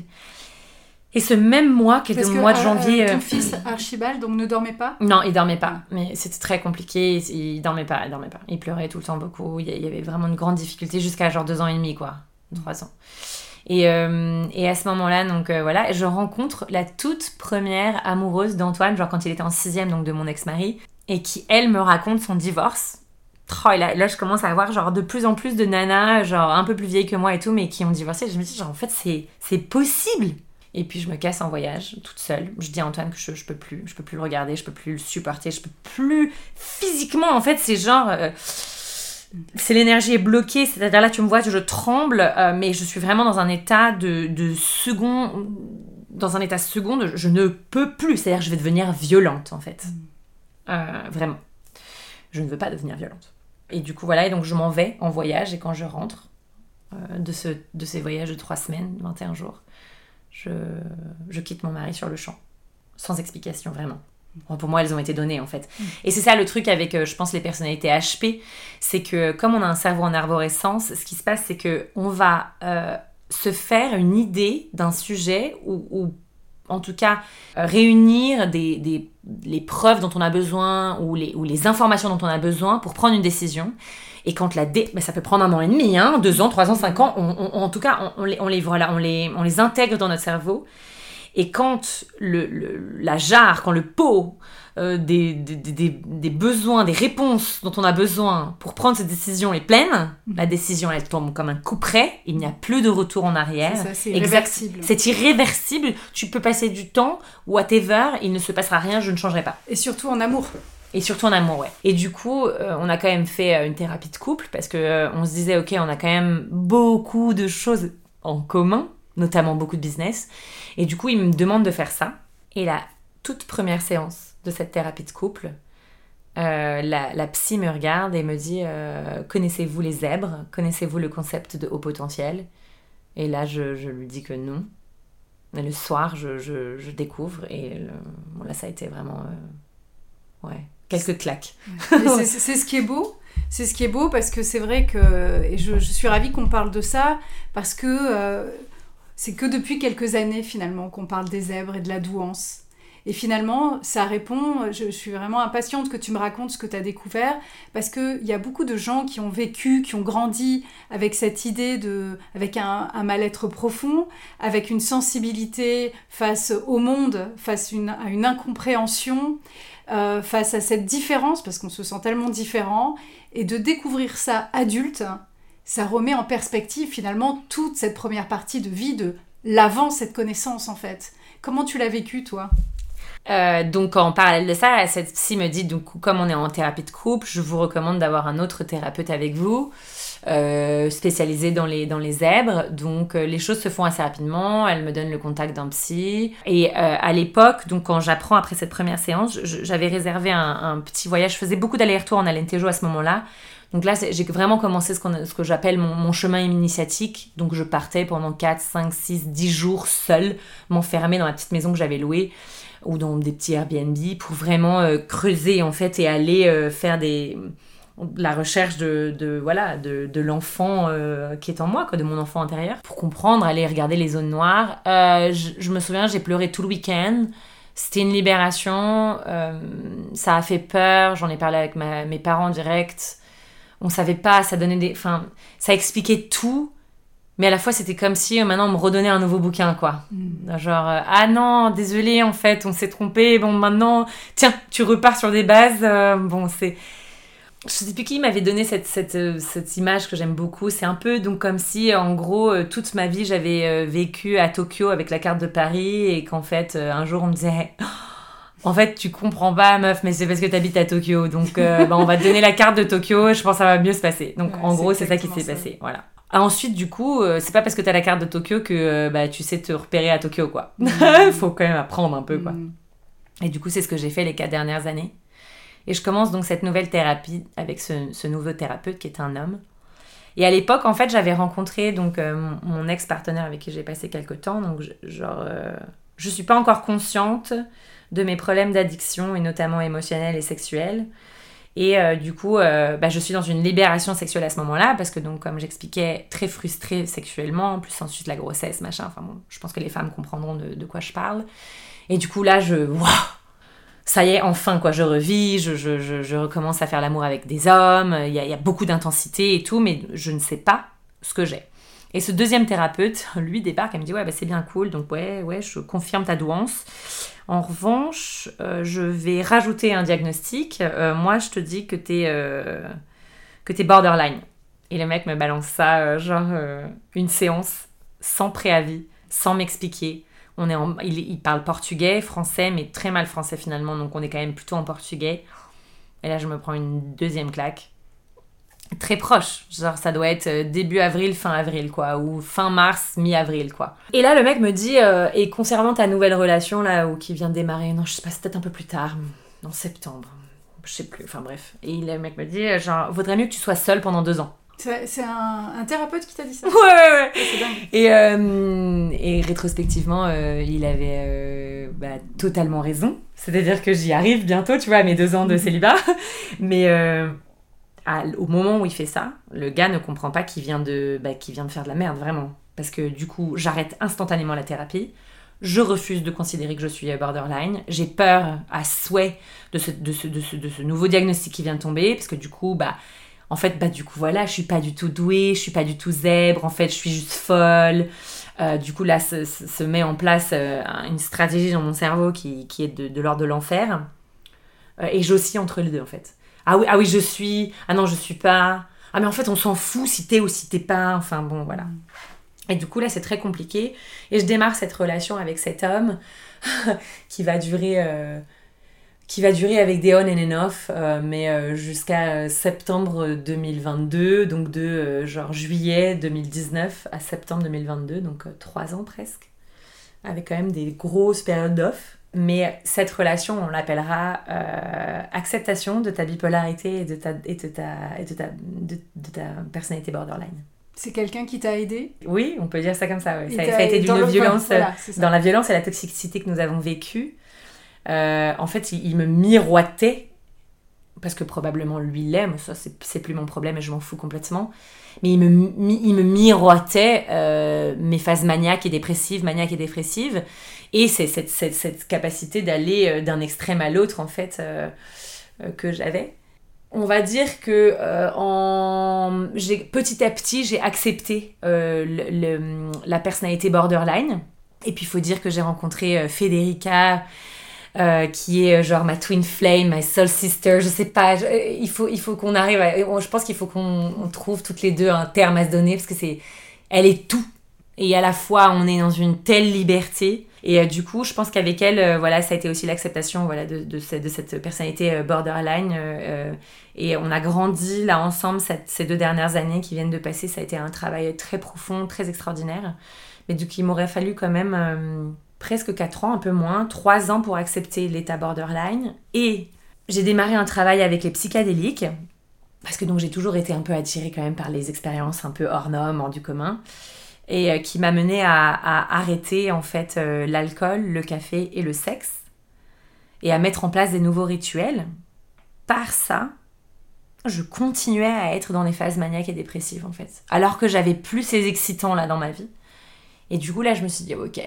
Et ce même mois, qui parce le mois de euh, janvier, euh, ton euh, fils Archibald donc ne dormait pas? Non, il dormait pas. Mais c'était très compliqué. Il, il dormait pas, il dormait pas. Il pleurait tout le temps beaucoup. Il y, avait vraiment une grande difficulté jusqu'à genre deux ans et demi, quoi. Trois ans. Et, euh, et à ce moment-là, donc euh, voilà, je rencontre la toute première amoureuse d'Antoine, genre quand il était en sixième, donc de mon ex-mari, et qui, elle, me raconte son divorce. Oh, et là, là, je commence à avoir genre de plus en plus de nanas, genre un peu plus vieilles que moi et tout, mais qui ont divorcé. Je me dis, genre, en fait, c'est possible. Et puis je me casse en voyage, toute seule. Je dis à Antoine que je, je peux plus, je peux plus le regarder, je peux plus le supporter, je peux plus physiquement. En fait, c'est genre, euh, c'est l'énergie est bloquée. C'est-à-dire là, tu me vois, je tremble, euh, mais je suis vraiment dans un état de, de second, dans un état seconde. Je ne peux plus. C'est-à-dire, je vais devenir violente en fait, Euh, vraiment. Je ne veux pas devenir violente. Et du coup, voilà. Et donc, je m'en vais en voyage. Et quand je rentre de ce, de ces voyages de trois semaines, 21 jours je, je quitte mon mari sur le champ. Sans explication, vraiment. Bon, pour moi, elles ont été données, en fait. Et c'est ça le truc avec, euh, je pense, les personnalités HP, c'est que comme on a un cerveau en arborescence, ce qui se passe, c'est que on va euh, se faire une idée d'un sujet ou, ou en tout cas euh, réunir des, des- les preuves dont on a besoin ou les, ou les informations dont on a besoin pour prendre une décision. Et quand la dé... ben, ça peut prendre un an et demi, hein, deux ans, trois ans, cinq ans, on- on- en tout cas, on, on les, on, les, voilà, on, les, on les intègre dans notre cerveau. Et quand le, la jarre, quand le pot euh, des, des, besoins, des réponses dont on a besoin pour prendre cette décision est pleine, mm. la décision elle tombe comme un coup près, il n'y a plus de retour en arrière. C'est irréversible. C'est irréversible. Tu peux passer du temps, whatever, il ne se passera rien, je ne changerai pas. Et surtout en amour. Et surtout en amour, ouais. Et du coup, euh, on a quand même fait euh, une thérapie de couple parce que on se disait, ok, on a quand même beaucoup de choses en commun, notamment beaucoup de business. Et du coup, il me demande de faire ça. Et la toute première séance, de cette thérapie de couple, euh, la, psy me regarde et me dit euh, Connaissez-vous les zèbres? Connaissez-vous le concept de haut potentiel? Et là, je, lui dis que non. Le soir, je, découvre et là, ça a été vraiment. Euh, ouais, quelques claques. c'est ce qui est beau. C'est ce qui est beau parce que c'est vrai que. Et je, suis ravie qu'on parle de ça parce que. c'est que depuis quelques années finalement qu'on parle des zèbres et de la douance. Et finalement, ça répond, je, suis vraiment impatiente que tu me racontes ce que tu as découvert, parce qu'il y a beaucoup de gens qui ont vécu, qui ont grandi avec cette idée de, avec un, mal-être profond, avec une sensibilité face au monde, face à une incompréhension, euh, face à cette différence, parce qu'on se sent tellement différent, et de découvrir ça adulte, ça remet en perspective finalement toute cette première partie de vie de l'avant cette connaissance en fait. Comment tu l'as vécu toi? Euh, donc en parallèle de ça, cette psy me dit donc comme on est en thérapie de couple, je vous recommande d'avoir un autre thérapeute avec vous. Euh, spécialisé dans les, dans les zèbres. Donc euh, les choses se font assez rapidement. Elle me donne le contact d'un psy. Et à l'époque, donc quand j'apprends après cette première séance, j'avais réservé un, petit voyage. Je faisais beaucoup d'allers-retours en Alentejo à ce moment-là. Donc là, j'ai vraiment commencé ce, ce que j'appelle mon, chemin initiatique. Donc je partais pendant 4, 5, 6, 10 jours seule, m'enfermer dans la petite maison que j'avais louée ou dans des petits Airbnb pour vraiment euh, creuser en fait et aller euh, faire des la recherche de, voilà de, l'enfant euh, qui est en moi quoi de mon enfant intérieur pour comprendre aller regarder les zones noires. Je, me souviens j'ai pleuré tout le week-end. C'était une libération ça a fait peur. J'en ai parlé avec mes parents direct. On savait pas ça donnait des enfin ça expliquait tout. Mais à la fois c'était comme si euh, maintenant on me redonnait un nouveau bouquin quoi. Mm. genre euh, ah non désolé en fait on s'est trompé. Bon maintenant tiens tu repars sur des bases. Euh, bon c'est je sais plus qui m'avait donné cette, cette, cette, image que j'aime beaucoup. C'est un peu donc comme si, en gros, toute ma vie, j'avais vécu à Tokyo avec la carte de Paris et qu'en fait, un jour, on me disait En fait, tu comprends pas, meuf, mais c'est parce que tu habites à Tokyo. Donc, bah, on va te donner la carte de Tokyo. Je pense que ça va mieux se passer. Donc, en gros, c'est ça qui s'est passé. Voilà. Ah, ensuite, du coup, euh, c'est pas parce que t'as la carte de Tokyo que euh, bah, tu sais te repérer à Tokyo, quoi. Mm. Faut quand même apprendre un peu, quoi. Mm. Et du coup, c'est ce que j'ai fait les quatre dernières années. Et je commence donc cette nouvelle thérapie avec ce, nouveau thérapeute qui est un homme. Et à l'époque, en fait, j'avais rencontré donc euh, mon, ex-partenaire avec qui j'ai passé quelques temps. Donc, genre, je suis pas encore consciente de mes problèmes d'addiction et notamment émotionnels et sexuels. Et euh, du coup, euh, bah, je suis dans une libération sexuelle à ce moment-là, parce que donc, comme j'expliquais, très frustrée sexuellement, plus ensuite la grossesse, machin. Enfin bon, je pense que les femmes comprendront de, quoi je parle. Et du coup, là, je. Ça y est, enfin, quoi, je revis, je, je, je, recommence à faire l'amour avec des hommes, il y a, y a beaucoup d'intensité et tout, mais je ne sais pas ce que j'ai. Et ce deuxième thérapeute, lui, débarque, elle me dit Ouais, bah, c'est bien cool, donc ouais, ouais, je confirme ta douance. En revanche, euh, je vais rajouter un diagnostic. Euh, moi, je te dis que t'es euh, es borderline. Et le mec me balance ça, genre une séance sans préavis, sans m'expliquer. On est il, parle portugais, français, mais très mal français finalement, donc on est quand même plutôt en portugais. Et là, je me prends une deuxième claque très proche. Genre, ça doit être euh, début avril, fin avril, quoi. Ou fin mars, mi-avril, quoi. Et là, le mec me dit, euh, et concernant ta nouvelle relation, là, ou qui vient de démarrer, non, je sais pas, c'est peut-être un peu plus tard, en septembre. Je sais plus, enfin bref. Et le mec me dit, euh, genre, vaudrait mieux que tu sois seule pendant deux ans. C'est un, thérapeute qui t'a dit ça Ouais, ouais, ouais. Et, et rétrospectivement, il avait bah, totalement raison. C'est-à-dire que j'y arrive bientôt, tu vois, à mes deux ans de mhm. célibat. Mais au moment où il fait ça, le gars ne comprend pas qu'il vient, de, bah, vient de faire de la merde, vraiment. Parce que du coup, j'arrête instantanément la thérapie. Je refuse de considérer que je suis borderline. J'ai peur à souhait de ce, de, ce, de, ce, nouveau diagnostic qui vient de tomber. Parce que du coup, bah, en fait, bah, du coup, voilà, je suis pas du tout douée, je suis pas du tout zèbre. En fait, je suis juste folle. du coup, là, se, met en place une stratégie dans mon cerveau qui, est de, l'ordre de l'enfer. et j'oscille entre les deux, en fait. Ah oui, ah oui, je suis. Ah non, je suis pas. Ah mais en fait, on s'en fout si t'es ou si t'es pas. Enfin bon, voilà. Et du coup, là, c'est très compliqué. Et je démarre cette relation avec cet homme qui va durer. Euh, qui va durer avec des on and off, euh, mais euh, jusqu'à septembre 2022, donc de genre juillet 2019 à septembre 2022, donc trois ans presque, avec quand même des grosses périodes d'off. Mais cette relation, on l'appellera euh, acceptation de ta bipolarité et de ta, et de ta, et de ta, de, ta personnalité borderline. C'est quelqu'un qui t'a aidé? Oui, on peut dire ça comme ça. Ça, a été d'une violence, dans la violence et la toxicité que nous avons vécue. Euh, en fait, il, me miroitait, parce que probablement lui l'aime, ça c'est plus mon problème et je m'en fous complètement mais il me, il me miroitait euh, mes phases maniaques et dépressives, maniaques et dépressives. Et c'est cette, cette, capacité d'aller euh, d'un extrême à l'autre, en fait, que j'avais. On va dire que en... petit à petit, j'ai accepté le, la personnalité borderline. Et puis, il faut dire que j'ai rencontré Federica, euh, qui est euh, genre ma twin flame, my soul sister, je sais pas, euh, il faut, il faut qu'on arrive, à, je pense qu'il faut qu'on trouve toutes les deux un terme à se donner parce que c'est, elle est tout. Et à la fois, on est dans une telle liberté. Et du coup, je pense qu'avec elle, voilà, ça a été aussi l'acceptation voilà, de, de, cette, de, cette personnalité borderline. et on a grandi là ensemble ces deux dernières années qui viennent de passer. Ça a été un travail très profond, très extraordinaire. Mais du coup, il m'aurait fallu quand même presque 4 ans, un peu moins, 3 ans pour accepter l'état borderline. Et j'ai démarré un travail avec les psychédéliques, parce que donc j'ai toujours été un peu attirée quand même par les expériences un peu hors normes, hors du commun, et euh, qui m'a mené à, arrêter en fait euh, l'alcool, le café et le sexe, et à mettre en place des nouveaux rituels. Par ça, je continuais à être dans les phases maniaques et dépressives en fait, alors que j'avais plus ces excitants là dans ma vie. Et du coup là, je me suis dit ok,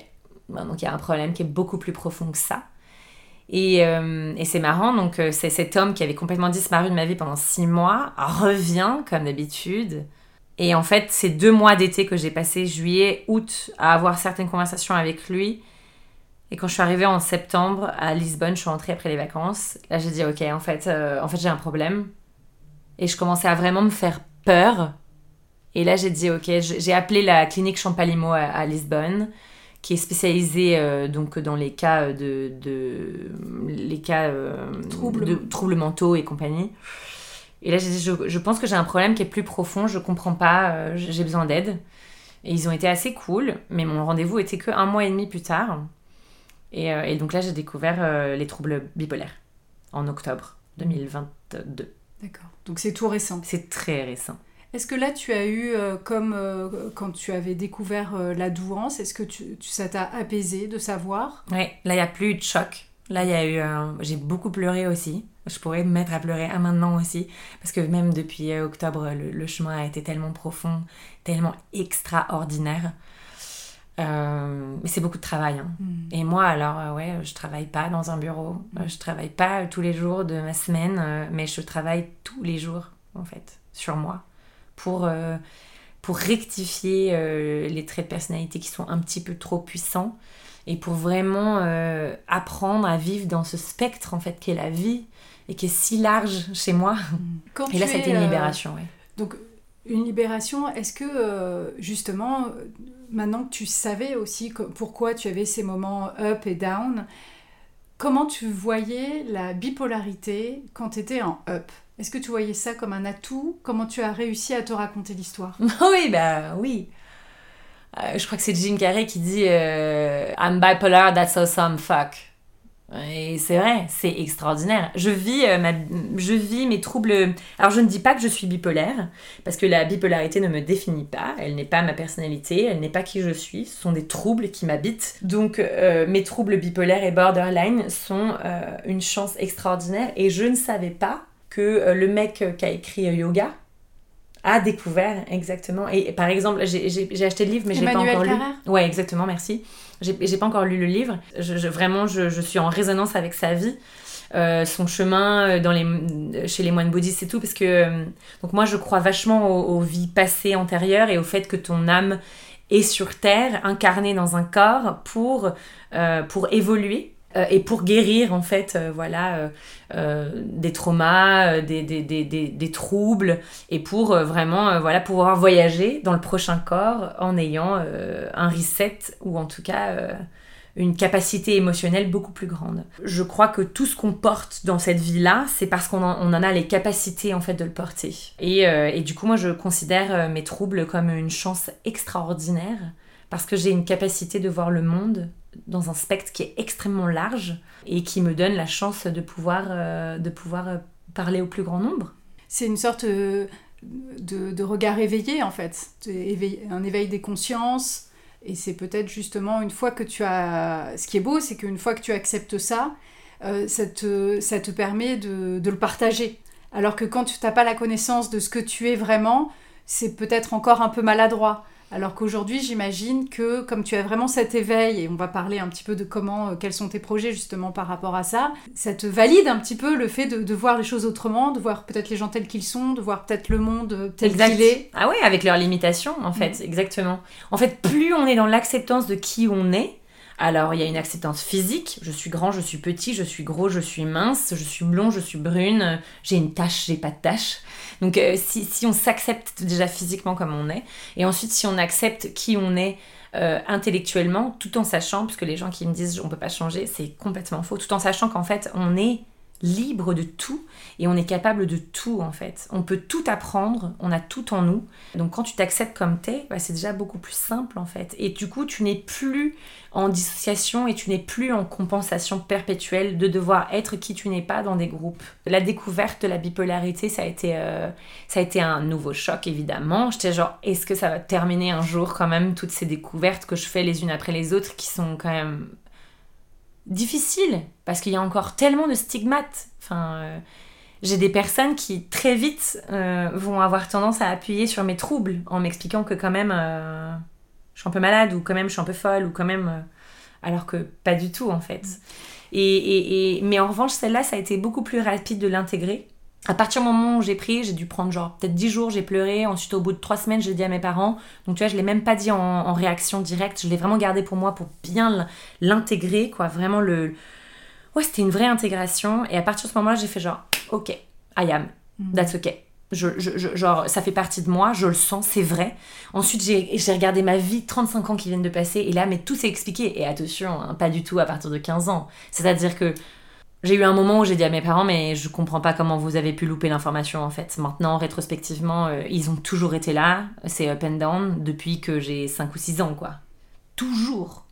donc il y a un problème qui est beaucoup plus profond que ça. Et, euh, c'est marrant, donc euh, c'est cet homme qui avait complètement disparu de ma vie pendant six mois, revient comme d'habitude. Et en fait, ces deux mois d'été que j'ai passé, juillet, août, à avoir certaines conversations avec lui. Et quand je suis arrivée en septembre à Lisbonne, je suis rentrée après les vacances. Là, j'ai dit, ok, en fait, euh, en fait j'ai un problème. Et je commençais à vraiment me faire peur. Et là, j'ai dit, ok, j'ai appelé la clinique Champalimo à Lisbonne qui est spécialisé euh, donc dans les cas de, de les cas euh, de troubles mentaux et compagnie. Et là, je, je pense que j'ai un problème qui est plus profond, je comprends pas, euh, j'ai besoin d'aide. Et ils ont été assez cool, mais mon rendez-vous était que un mois et demi plus tard. Et, et donc là, j'ai découvert les troubles bipolaires en octobre 2022. D'accord. Donc c'est tout récent. C'est très récent. Est-ce que là, tu as eu, euh, comme euh, quand tu avais découvert euh, la douance, est-ce que tu, ça t'a apaisé de savoir? Oui, là, il n'y a plus eu de choc. Là, il y a eu. J'ai beaucoup pleuré aussi. Je pourrais me mettre à pleurer à maintenant aussi. Parce que même depuis octobre, le, chemin a été tellement profond, tellement extraordinaire. mais c'est beaucoup de travail. Hein. Hmm. Et moi, alors, ouais, je travaille pas dans un bureau. Je je travaille pas tous les jours de ma semaine, mais je travaille tous les jours, en fait, sur moi pour, euh, pour rectifier euh, les traits de personnalité qui sont un petit peu trop puissants et pour vraiment euh, apprendre à vivre dans ce spectre en fait qu'est la vie et qui est si large chez moi. Quand et là, ça a été une libération. Ouais. Donc, une libération, est-ce que justement, maintenant que tu savais aussi pourquoi tu avais ces moments up et down, comment tu voyais la bipolarité quand tu étais en up? Est-ce que tu voyais ça comme un atout? Comment tu as réussi à te raconter l'histoire? Oui, bah oui. Euh, je crois que c'est Jim Carrey qui dit euh, I'm bipolar, that's awesome, fuck. Et c'est vrai, c'est extraordinaire. Je vis, euh, je vis mes troubles. Alors, je ne dis pas que je suis bipolaire, parce que la bipolarité ne me définit pas. Elle n'est pas ma personnalité, elle n'est pas qui je suis. Ce sont des troubles qui m'habitent. Donc, mes troubles bipolaires et borderline sont une chance extraordinaire. Et je ne savais pas que euh, le mec euh, qui a écrit euh, Yoga a découvert exactement. Et, par exemple, j'ai acheté le livre, mais j'ai pas encore lu. Ouais, exactement, merci. J'ai pas encore lu le livre. Je, vraiment, je, je, suis en résonance avec sa vie. son chemin dans les, chez les moines bouddhistes et tout, parce que donc moi je crois vachement aux, aux, vies passées antérieures et au fait que ton âme est sur Terre, incarné dans un corps pour, euh, pour évoluer euh, et pour guérir en fait euh, voilà des traumas des, des, des, des, troubles et pour vraiment voilà pouvoir voyager dans le prochain corps en ayant un reset ou en tout cas une capacité émotionnelle beaucoup plus grande. Je crois que tout ce qu'on porte dans cette vie-là, c'est parce qu'on en, on en, a les capacités en fait de le porter. Et, euh, et du coup, moi, je considère euh, mes troubles comme une chance extraordinaire parce que j'ai une capacité de voir le monde dans un spectre qui est extrêmement large et qui me donne la chance de pouvoir, euh, de pouvoir parler au plus grand nombre. C'est une sorte de, de, regard éveillé en fait, un éveil des consciences et c'est peut-être justement une fois que tu as... Ce qui est beau, c'est qu'une fois que tu acceptes ça, euh, ça, te, ça, te, permet de, de, le partager. Alors que quand tu n'as pas la connaissance de ce que tu es vraiment, c'est peut-être encore un peu maladroit. Alors qu'aujourd'hui, j'imagine que comme tu as vraiment cet éveil, et on va parler un petit peu de comment, euh, quels sont tes projets justement par rapport à ça, ça te valide un petit peu le fait de, voir les choses autrement, de voir peut-être les gens tels qu'ils sont, de voir peut-être le monde euh, tel qu'il est? Ah oui, avec leurs limitations en fait, mm. exactement. En fait, plus on est dans l'acceptance de qui on est, alors, il y a une acceptance physique. Je suis grand, je suis petit, je suis gros, je suis mince, je suis blond, je suis brune, j'ai une tache, j'ai pas de tache. Donc euh, si, on s'accepte déjà physiquement comme on est, et ensuite si on accepte qui on est euh, intellectuellement, tout en sachant, puisque les gens qui me disent on peut pas changer, c'est complètement faux, tout en sachant qu'en fait on est libre de tout et on est capable de tout en fait. On peut tout apprendre, on a tout en nous. Donc quand tu t'acceptes comme t'es, bah, c'est déjà beaucoup plus simple en fait. Et du coup, tu n'es plus en dissociation et tu n'es plus en compensation perpétuelle de devoir être qui tu n'es pas dans des groupes. La découverte de la bipolarité, ça a été, euh, ça a été un nouveau choc évidemment. J'étais genre, est-ce que ça va terminer un jour quand même toutes ces découvertes que je fais les unes après les autres qui sont quand même difficile parce qu'il y a encore tellement de stigmates. Enfin, euh, j'ai des personnes qui très vite euh, vont avoir tendance à appuyer sur mes troubles en m'expliquant que quand même euh, je suis un peu malade ou quand même je suis un peu folle ou quand même alors que pas du tout en fait. et, mais en revanche celle-là ça a été beaucoup plus rapide de l'intégrer à partir du moment où j'ai pris, j'ai dû prendre genre peut-être 10 jours, j'ai pleuré. Ensuite, au bout de 3 semaines, j'ai dit à mes parents. Donc, tu vois, je l'ai même pas dit en, réaction directe. Je l'ai vraiment gardé pour moi pour bien l'intégrer, quoi. Vraiment le. Ouais, c'était une vraie intégration. Et à partir de ce moment-là, j'ai fait genre, ok, I am. Mm. That's ok. Je, je, genre, ça fait partie de moi, je le sens, c'est vrai. Ensuite, j'ai regardé ma vie, 35 ans qui viennent de passer, et là, mais tout s'est expliqué. Et attention, hein, pas du tout à partir de 15 ans. C'est-à-dire que j'ai eu un moment où j'ai dit à mes parents, mais je comprends pas comment vous avez pu louper l'information en fait. Maintenant, rétrospectivement, euh, ils ont toujours été là, c'est up and down, depuis que j'ai 5 ou 6 ans quoi. Toujours.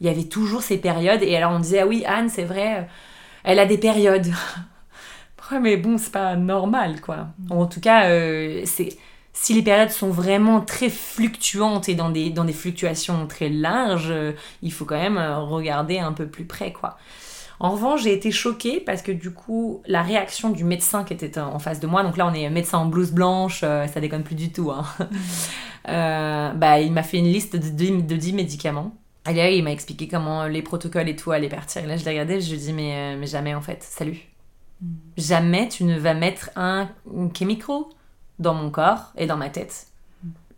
Il y avait toujours ces périodes, et alors on disait, ah oui, Anne, c'est vrai, euh, elle a des périodes. ouais, mais bon, c'est pas normal quoi. En tout cas, euh, c'est si les périodes sont vraiment très fluctuantes et dans des, dans des fluctuations très larges, il faut quand même regarder un peu plus près, quoi. En revanche, j'ai été choquée parce que du coup, la réaction du médecin qui était en face de moi, donc là on est médecin en blouse blanche, euh, ça déconne plus du tout, hein. euh, bah, il m'a fait une liste de 10, de 10 médicaments. Et là, il m'a expliqué comment les protocoles et tout allaient partir. Et là, je l'ai regardé, je lui ai dit, mais, euh, mais jamais en fait, salut. Mm. Jamais tu ne vas mettre un chemical dans mon corps et dans ma tête.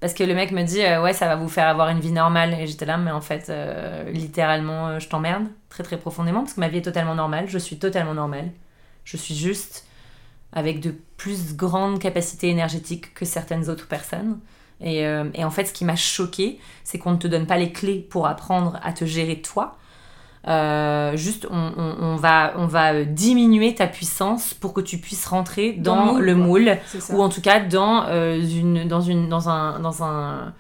Parce que le mec me dit, euh, ouais, ça va vous faire avoir une vie normale. Et j'étais là, mais en fait, euh, littéralement, euh, je t'emmerde très très profondément parce que ma vie est totalement normale. Je suis totalement normale. Je suis juste avec de plus grandes capacités énergétiques que certaines autres personnes. Et, et en fait, ce qui m'a choqué, c'est qu'on ne te donne pas les clés pour apprendre à te gérer toi. Euh, juste, on, va, on va diminuer ta puissance pour que tu puisses rentrer dans, le moule, ou en tout cas dans, euh, une, dans, une, dans, un, dans, un,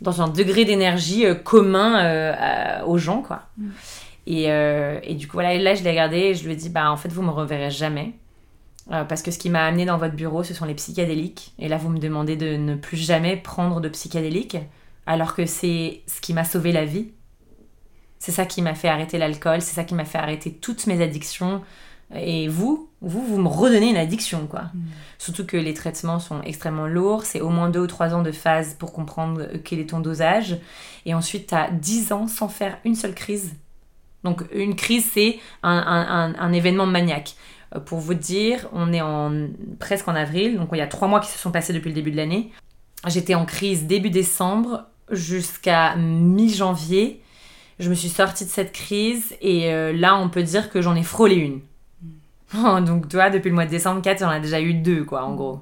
dans un degré d'énergie euh, commun aux gens. quoi. Mm. Et, et, du coup, voilà, là, je l'ai regardé et je lui ai dit, bah, en fait, vous me reverrez jamais. parce que ce qui m'a amené dans votre bureau, ce sont les psychédéliques. Et là, vous me demandez de ne plus jamais prendre de psychédéliques, alors que c'est ce qui m'a sauvé la vie c'est ça qui m'a fait arrêter l'alcool, c'est ça qui m'a fait arrêter toutes mes addictions. Et vous, vous, vous me redonnez une addiction, quoi. Mm. Surtout que les traitements sont extrêmement lourds. C'est au moins deux ou trois ans de phase pour comprendre euh, quel est ton dosage. Et ensuite, tu as dix ans sans faire une seule crise. Donc, une crise, c'est un, événement maniaque. Euh, pour vous dire, on est en, presque en avril. Donc, il y a trois mois qui se sont passés depuis le début de l'année. J'étais en crise début décembre jusqu'à mi-janvier. Je me suis sortie de cette crise et euh, là, on peut dire que j'en ai frôlé une. Donc, toi, depuis le mois de décembre 4, j'en ai déjà eu deux, quoi, en gros.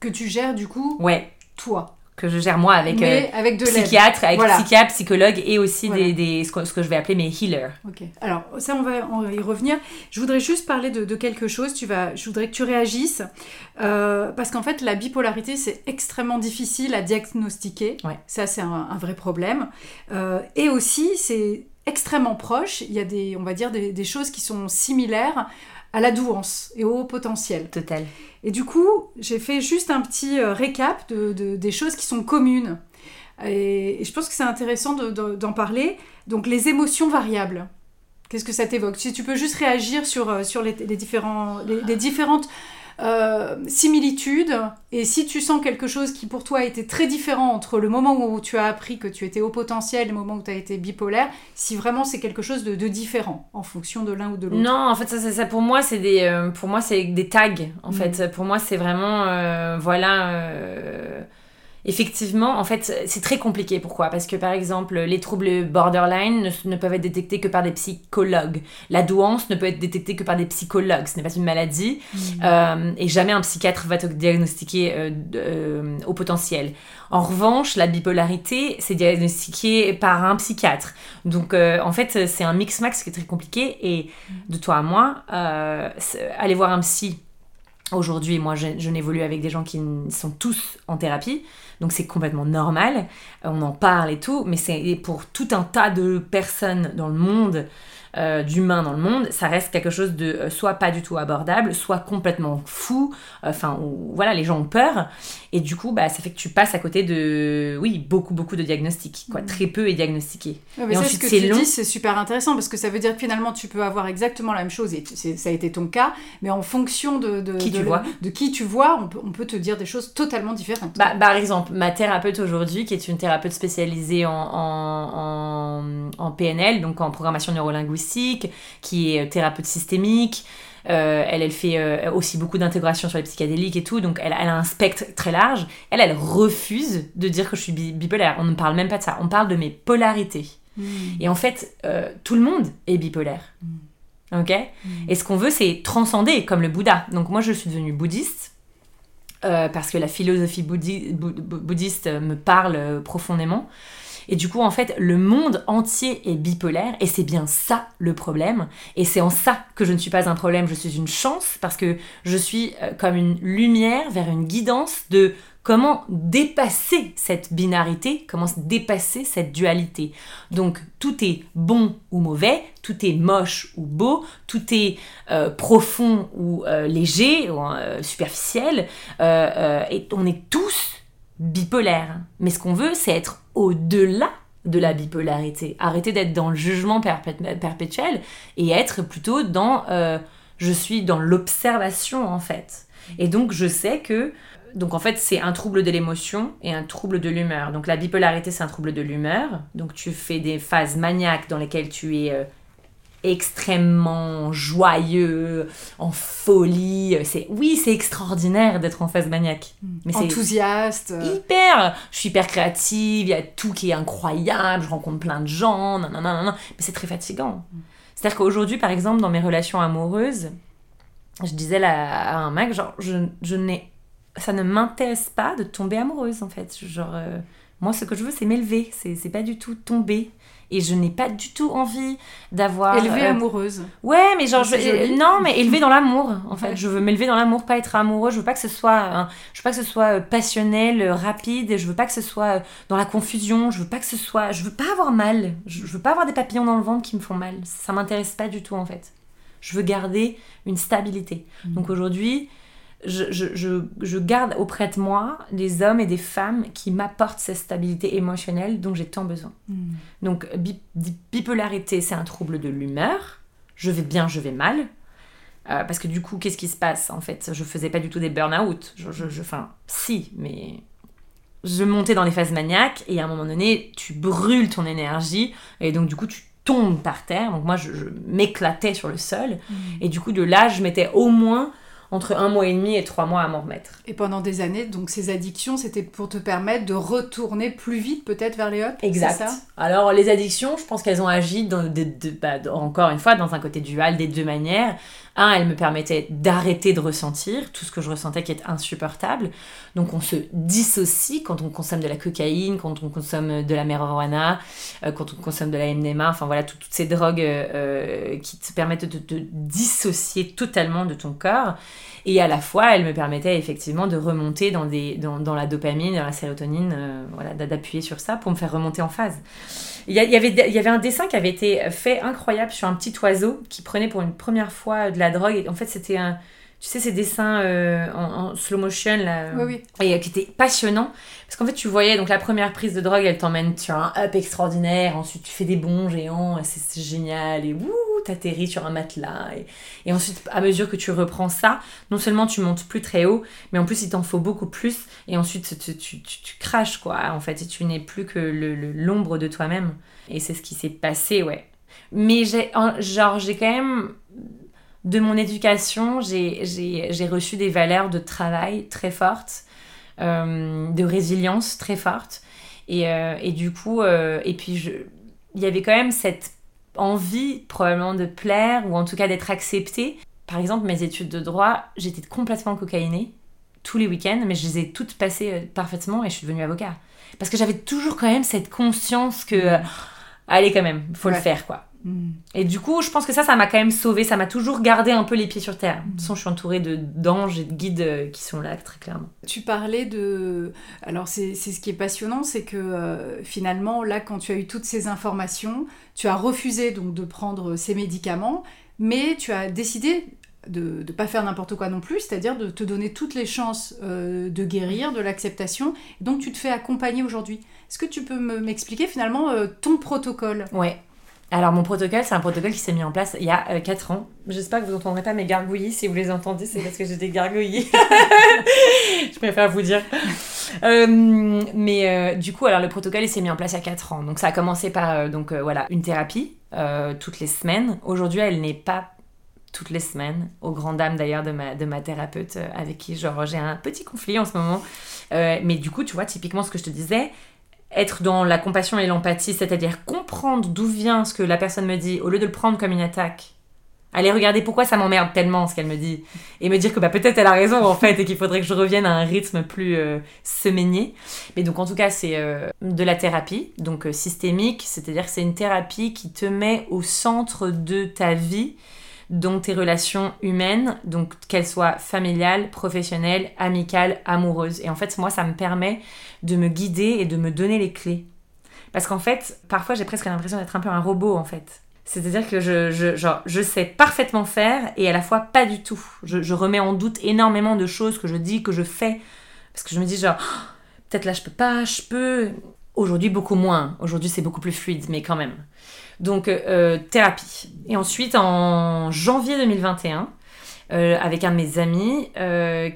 Que tu gères du coup Ouais. toi. Que je gère moi avec, euh, avec de psychiatre, avec Voilà. psychiatre, psychologue et aussi Voilà. des, des- ce, que, ce que je vais appeler mes healers. Ok. Alors ça, on va, on va y revenir. Je voudrais juste parler de, de quelque chose. Tu vas, je voudrais que tu réagisses Euh, parce qu'en fait, la bipolarité, c'est extrêmement difficile à diagnostiquer. Ouais. Ça, c'est un, un vrai problème. Euh, et aussi, c'est extrêmement proche. Il y a des, on va dire, des, des choses qui sont similaires à la douance et au potentiel. Total. Et du coup, j'ai fait juste un petit euh, récap de, de- des choses qui sont communes. Et, et je pense que c'est intéressant de- de- d'en parler. Donc, les émotions variables. Qu'est-ce que ça t'évoque? Si tu peux juste réagir sur, euh, sur les, les différents, les, les différentes euh, similitudes. Et si tu sens quelque chose qui pour toi a été très différent entre le moment où tu as appris que tu étais au potentiel et le moment où tu as été bipolaire, si vraiment c'est quelque chose de, de différent en fonction de l'un ou de l'autre. Non, en fait, ça, ça, ça, pour moi, c'est des, euh, pour moi, c'est des tags. En Mm. fait, pour moi, c'est vraiment, euh, voilà. Effectivement, en fait, c'est très compliqué. Pourquoi? Parce que, par exemple, les troubles borderline ne, ne peuvent être détectés que par des psychologues. La douance ne peut être détectée que par des psychologues. Ce n'est pas une maladie. Euh, et jamais un psychiatre va te diagnostiquer euh, euh, au potentiel. En revanche, la bipolarité, c'est diagnostiqué par un psychiatre. Donc, en fait, c'est un mix-max qui est très compliqué. Et de toi à moi, aller voir un psy. Aujourd'hui, moi, je, je n'évolue avec des gens qui sont tous en thérapie, donc c'est complètement normal. Euh, On en parle et tout, mais c'est pour tout un tas de personnes dans le monde, euh, d'humains dans le monde, ça reste quelque chose de euh, soit pas du tout abordable, soit complètement fou. Enfin, voilà, les gens ont peur, et du coup, bah, ça fait que tu passes à côté de, oui, beaucoup, beaucoup de diagnostics. Quoi. Mhm. Très peu est diagnostiqué. Ouais, mais Et ça, ensuite, ce que c'est tu long. dis, c'est super intéressant parce que ça veut dire que finalement, tu peux avoir exactement la même chose et tu- ça a été ton cas, mais en fonction de, de, Qui de tu le- vois. de qui tu vois, on peut, on peut te dire des choses totalement différentes. Bah, par exemple, ma thérapeute aujourd'hui, qui est une thérapeute spécialisée en, en, en- en PNL, donc en programmation neurolinguistique, qui est thérapeute systémique, euh, elle, elle fait euh, aussi beaucoup d'intégration sur les psychédéliques et tout, donc elle, elle a un spectre très large. Elle, elle refuse de dire que je suis bi- bipolaire. On ne parle même pas de ça. On parle de mes polarités. Mm. Et en fait, euh, tout le monde est bipolaire. Ok? Et ce qu'on veut, c'est transcender, comme le Bouddha. Donc moi, je suis devenue bouddhiste. euh, parce que la philosophie bouddhiste me parle euh, profondément. Et du coup, en fait, le monde entier est bipolaire et c'est bien ça le problème. Et c'est en ça que je ne suis pas un problème, je suis une chance parce que je suis euh, comme une lumière vers une guidance de comment dépasser cette binarité, comment dépasser cette dualité. Donc, tout est bon ou mauvais, tout est moche ou beau, tout est euh, profond ou euh, léger ou superficiel, et on est tous bipolaires. Mais ce qu'on veut, c'est être au-delà de la bipolarité. Arrêter d'être dans le jugement perpét- perpétuel et être plutôt dans... euh, je suis dans l'observation, en fait. Et donc, je sais que... Donc, en fait, c'est un trouble de l'émotion et un trouble de l'humeur. Donc, la bipolarité, c'est un trouble de l'humeur. Donc, tu fais des phases maniaques dans lesquelles tu es... euh, extrêmement joyeux, en folie. C'est oui, c'est extraordinaire d'être en phase maniaque. Mais c'est Enthousiaste. euh, hyper. Je suis hyper créative, il y a tout qui est incroyable, je rencontre plein de gens, nanana. mais c'est très fatigant. C'est-à-dire qu'aujourd'hui, par exemple, dans mes relations amoureuses, je disais là à un mec, genre, je, je n'ai, ça ne m'intéresse pas de tomber amoureuse en fait. Genre, euh, moi, ce que je veux, c'est m'élever, c'est, c'est pas du tout tomber. Et je n'ai pas du tout envie d'avoir. Élevée euh, amoureuse. Ouais, mais genre, je, non, mais élevé dans l'amour, en fait. Ouais. Je veux m'élever dans l'amour, pas être amoureux. Je veux pas que ce soit, un- je veux pas que ce soit euh, passionnel, euh, rapide. Je veux pas que ce soit euh, dans la confusion. Je veux pas que ce soit, je veux pas avoir mal. Je, je veux pas avoir des papillons dans le ventre qui me font mal. Ça m'intéresse pas du tout, en fait. Je veux garder une stabilité. Mm. Donc aujourd'hui, je, je, je, je garde auprès de moi des hommes et des femmes qui m'apportent cette stabilité émotionnelle dont j'ai tant besoin. Mm. Donc, bi- bi- bipolarité, c'est un trouble de l'humeur. Je vais bien, je vais mal. Euh, parce que du coup, qu'est-ce qui se passe En fait, je faisais pas du tout des burn-out. Je, je, enfin, si, mais je montais dans les phases maniaques et à un moment donné, tu brûles ton énergie et donc du coup, tu tombes par terre. Donc moi, je, m'éclatais sur le sol. Et du coup, de là, je m'étais au moins entre un mois et demi et trois mois à m'en remettre. Et pendant des années, donc ces addictions, c'était pour te permettre de retourner plus vite peut-être vers les ups Exact. Ça? Alors les addictions, je pense qu'elles ont agi, dans, bah, encore une fois, dans un côté dual des deux manières. Un, elles me permettaient d'arrêter de ressentir tout ce que je ressentais qui est insupportable. Donc on se dissocie quand on consomme de la cocaïne, quand on consomme de la marijuana, euh, quand on consomme de la MDMA, enfin voilà, toutes ces drogues euh, euh, qui te permettent de te dissocier totalement de ton corps. Et à la fois, elles me permettaient effectivement de remonter dans, des, dans, dans la dopamine, dans la sérotonine, voilà, d'appuyer sur ça pour me faire remonter en phase. Il y, avait, il y avait un dessin qui avait été fait incroyable sur un petit oiseau qui prenait pour une première fois de la drogue. Et en fait, c'était un. Tu sais, ces dessins euh, en, slow motion, là. Oui, oui. Et euh, qui étaient passionnants. Parce qu'en fait, tu voyais, donc la première prise de drogue, elle t'emmène sur un up extraordinaire. Ensuite, tu fais des bons géants. C'est génial. Et wouh, t'atterris sur un matelas. Et, et, ensuite, à mesure que tu reprends ça, non seulement tu montes plus très haut, mais en plus, il t'en faut beaucoup plus. Et ensuite, tu, tu, tu, craches, quoi, en fait. Et tu n'es plus que l'ombre de toi-même. Et c'est ce qui s'est passé, ouais. Mais j'ai, genre, j'ai quand même de mon éducation, j'ai reçu des valeurs de travail très fortes, euh, de résilience très fortes. Et, euh, et du coup, euh, et puis il y avait quand même cette envie probablement de plaire ou en tout cas d'être acceptée. Par exemple, mes études de droit, j'étais complètement cocaïnée tous les week-ends, mais je les ai toutes passées parfaitement et je suis devenue avocat. Parce que j'avais toujours quand même cette conscience que, mmh. allez quand même, faut le faire quoi. Mm. Et du coup, je pense que ça, ça m'a quand même sauvé. Ça m'a toujours gardé un peu les pieds sur terre. De toute façon, je suis entourée d'anges et de guides euh, qui sont là, très clairement. Tu parlais de. Alors, c'est ce qui est passionnant, c'est que euh, finalement, là, quand tu as eu toutes ces informations, tu as refusé donc de prendre ces médicaments, mais tu as décidé de ne pas faire n'importe quoi non plus, c'est-à-dire de te donner toutes les chances euh, de guérir, de l'acceptation. Donc, tu te fais accompagner aujourd'hui. Est-ce que tu peux m'expliquer finalement ton protocole? Ouais. Alors mon protocole, c'est un protocole qui s'est mis en place il y a 4 euh, ans. J'espère que vous n'entendrez pas mes gargouillis. Si vous les entendez, c'est parce que j'ai des gargouillis. je préfère vous dire. Euh, mais euh, du coup, alors le protocole, il s'est mis en place il y a 4 ans. Donc ça a commencé par donc voilà une thérapie toutes les semaines. Aujourd'hui, elle n'est pas toutes les semaines, aux grandes dames d'ailleurs de ma, de ma thérapeute avec qui genre j'ai un petit conflit en ce moment. mais du coup, tu vois, typiquement ce que je te disais, être dans la compassion et l'empathie, c'est-à-dire comprendre d'où vient ce que la personne me dit, au lieu de le prendre comme une attaque. Aller regarder pourquoi ça m'emmerde tellement ce qu'elle me dit et me dire que bah, peut-être elle a raison en fait et qu'il faudrait que je revienne à un rythme plus euh. Mais donc en tout cas c'est euh, de la thérapie, donc euh, systémique, c'est-à-dire que c'est une thérapie qui te met au centre de ta vie dans tes relations humaines, donc qu'elles soient familiales, professionnelles, amicales, amoureuses. Et en fait, moi, ça me permet de me guider et de me donner les clés. Parce qu'en fait, parfois, j'ai presque l'impression d'être un peu un robot, en fait. C'est-à-dire que je, genre, je sais parfaitement faire et à la fois pas du tout. Je, je, remets en doute énormément de choses que je dis, que je fais. Parce que je me dis genre, oh, peut-être là je peux pas, je peux. Aujourd'hui, beaucoup moins. Aujourd'hui, c'est beaucoup plus fluide, mais quand même. Donc, euh, euh, thérapie. Et ensuite, en janvier 2021, euh, avec un de mes amis,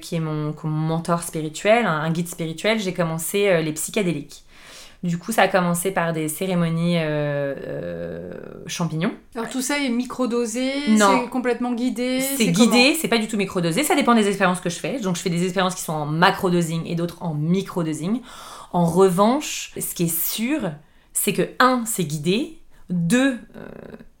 qui est mon, mentor spirituel, un, guide spirituel, j'ai commencé les psychédéliques. Du coup, ça a commencé par des cérémonies champignons. Alors tout ça est microdosé, c'est complètement guidé. C'est guidé, c'est pas du tout microdosé. Ça dépend des expériences que je fais. Donc je fais des expériences qui sont en macrodosing et d'autres en microdosing. En revanche, ce qui est sûr, c'est que un, c'est guidé, deux, euh,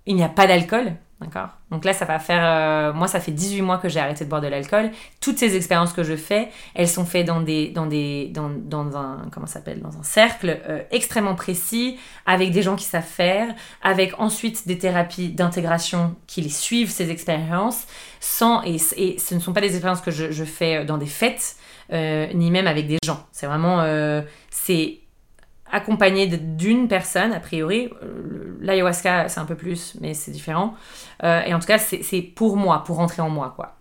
il n'y a pas d'alcool. D'accord? Donc là, ça va faire. Euh, moi, ça fait 18 mois que j'ai arrêté de boire de l'alcool. Toutes ces expériences que je fais, elles sont faites dans, des, dans, des, dans, dans un. Comment s'appelle? Dans un cercle euh, extrêmement précis, avec des gens qui savent faire, avec ensuite des thérapies d'intégration qui les suivent, ces expériences, sans. Et, et, ce ne sont pas des expériences que je, je fais dans des fêtes, ni même avec des gens. C'est vraiment. c'est accompagné d'une personne, a priori. Euh, l'ayahuasca, c'est un peu plus, mais c'est différent. Euh, et en tout cas, c'est pour moi, pour rentrer en moi, quoi.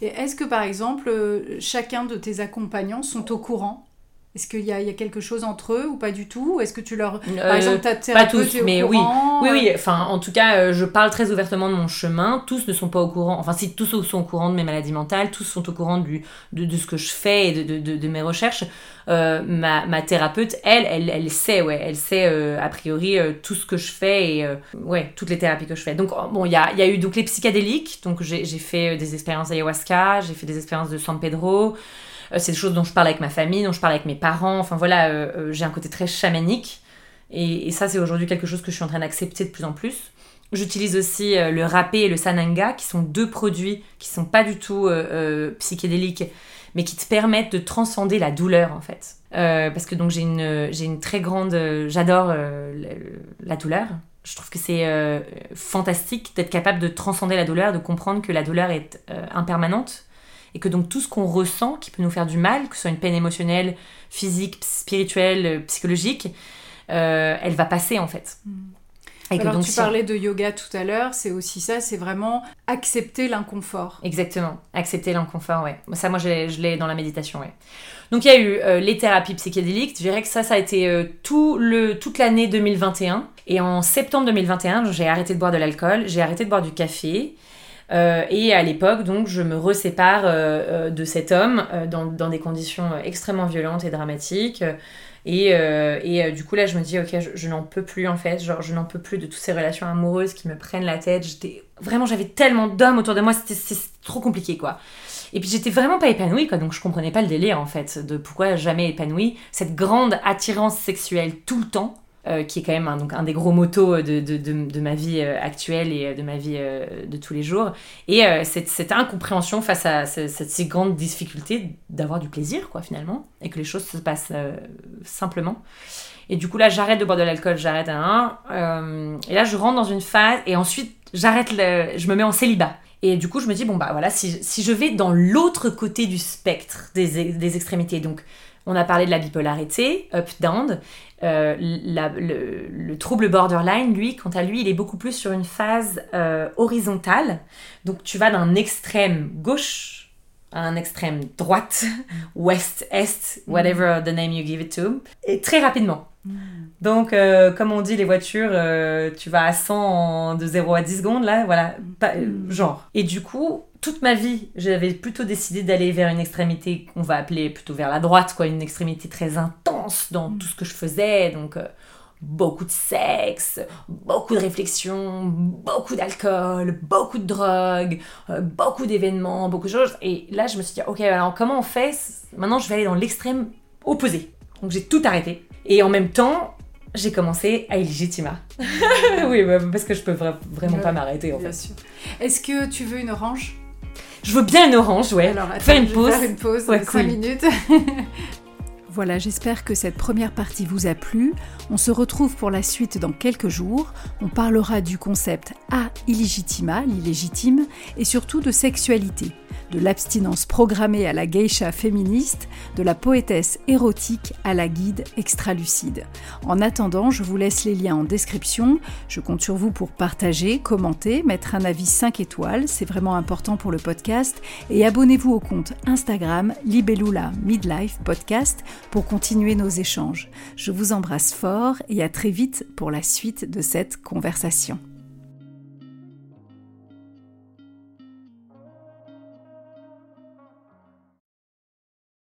Et est-ce que, par exemple, euh, chacun de tes accompagnants sont au courant est-ce qu'il y, a quelque chose entre eux ou pas du tout? Est-ce que tu leur... Par euh, exemple, ta thérapeute pas tous, mais oui. Oui, oui. Enfin, en tout cas, euh, je parle très ouvertement de mon chemin. Tous ne sont pas au courant. Enfin, si tous sont au courant de mes maladies mentales, tous sont au courant du, de, de ce que je fais et de, de, de mes recherches. Euh, ma, ma, thérapeute, elle, elle, elle sait, ouais, elle sait a priori tout ce que je fais et ouais, toutes les thérapies que je fais. Donc, bon, il y a, y a, eu donc les psychédéliques. Donc, j'ai fait des expériences ayahuasca, j'ai fait des expériences de San Pedro. Euh, c'est des choses dont je parle avec ma famille, dont je parle avec mes parents. Enfin voilà, euh, euh, j'ai un côté très chamanique. Et, ça, c'est aujourd'hui quelque chose que je suis en train d'accepter de plus en plus. J'utilise aussi le râpé et le sananga, qui sont deux produits qui sont pas du tout psychédéliques, mais qui te permettent de transcender la douleur en fait. parce que donc j'ai une, j'ai une très grande, j'adore la douleur. Je trouve que c'est fantastique d'être capable de transcender la douleur, de comprendre que la douleur est impermanente et que donc tout ce qu'on ressent qui peut nous faire du mal, que ce soit une peine émotionnelle, physique, spirituelle, euh, psychologique, euh, elle va passer en fait. Hmm. Et Alors donc, tu parlais de yoga tout à l'heure, c'est aussi ça, c'est vraiment accepter l'inconfort. Exactement, accepter l'inconfort, ouais. Ça, moi, je l'ai dans la méditation, ouais. Donc il y a eu euh, les thérapies psychédéliques, je dirais que ça, ça a été tout le, toute l'année 2021. Et en septembre 2021, j'ai arrêté de boire de l'alcool, j'ai arrêté de boire du café, euh, et à l'époque, donc, je me resépare euh, euh, de cet homme dans, dans, des conditions extrêmement violentes et dramatiques. Et, et du coup, là, je me dis, ok, je, n'en peux plus en fait. Genre, je n'en peux plus de toutes ces relations amoureuses qui me prennent la tête. J'étais vraiment, j'avais tellement d'hommes autour de moi, c'était trop compliqué quoi. Et puis j'étais vraiment pas épanouie, quoi, donc je comprenais pas le délire en fait, de pourquoi jamais épanouie. Cette grande attirance sexuelle tout le temps, qui est quand même un, donc, un des gros motos de, de, de, ma vie euh, actuelle et euh, de ma vie de tous les jours. Et cette, incompréhension face à cette, ces grandes difficultés d'avoir du plaisir, quoi, finalement, et que les choses se passent simplement. Et du coup, là, j'arrête de boire de l'alcool, j'arrête un. et là, je rentre dans une phase, et ensuite, j'arrête, je me mets en célibat. Et du coup, je me dis, bon, bah voilà, si, si je vais dans l'autre côté du spectre des, des extrémités, donc on a parlé de la bipolarité, up-down. Euh, le, trouble borderline, lui, quant à lui, il est beaucoup plus sur une phase euh, horizontale. Donc tu vas d'un extrême gauche à un extrême droite, ouest, est, whatever the name you give it to, et très rapidement. Mm. Donc, euh, comme on dit, les voitures, tu vas à 100 de 0 à 10 secondes, là, voilà, mm. genre. Et du coup, toute ma vie, j'avais plutôt décidé d'aller vers une extrémité qu'on va appeler plutôt vers la droite, quoi, une extrémité très intense dans mm. tout ce que je faisais. Donc, euh, beaucoup de sexe, beaucoup de réflexion, beaucoup d'alcool, beaucoup de drogue, euh, beaucoup d'événements, beaucoup de choses. Et là, je me suis dit, ok, alors comment on fait? Maintenant, je vais aller dans l'extrême opposé. Donc, j'ai tout arrêté. Et en même temps, j'ai commencé à Illegitima. oui, bah, parce que je peux vraiment pas m'arrêter en fait. Est-ce que tu veux une orange? Je veux bien une orange, ouais. Alors, faire une pause. Faire une pause de 5 minutes. Voilà, j'espère que cette première partie vous a plu. On se retrouve pour la suite dans quelques jours. On parlera du concept A illégitima, l'illégitime, et surtout de sexualité de l'abstinence programmée à la geisha féministe, de la poétesse érotique à la guide extra-lucide. En attendant, je vous laisse les liens en description. Je compte sur vous pour partager, commenter, mettre un avis 5 étoiles, c'est vraiment important pour le podcast, et abonnez-vous au compte Instagram Libellula Midlife Podcast pour continuer nos échanges. Je vous embrasse fort et à très vite pour la suite de cette conversation.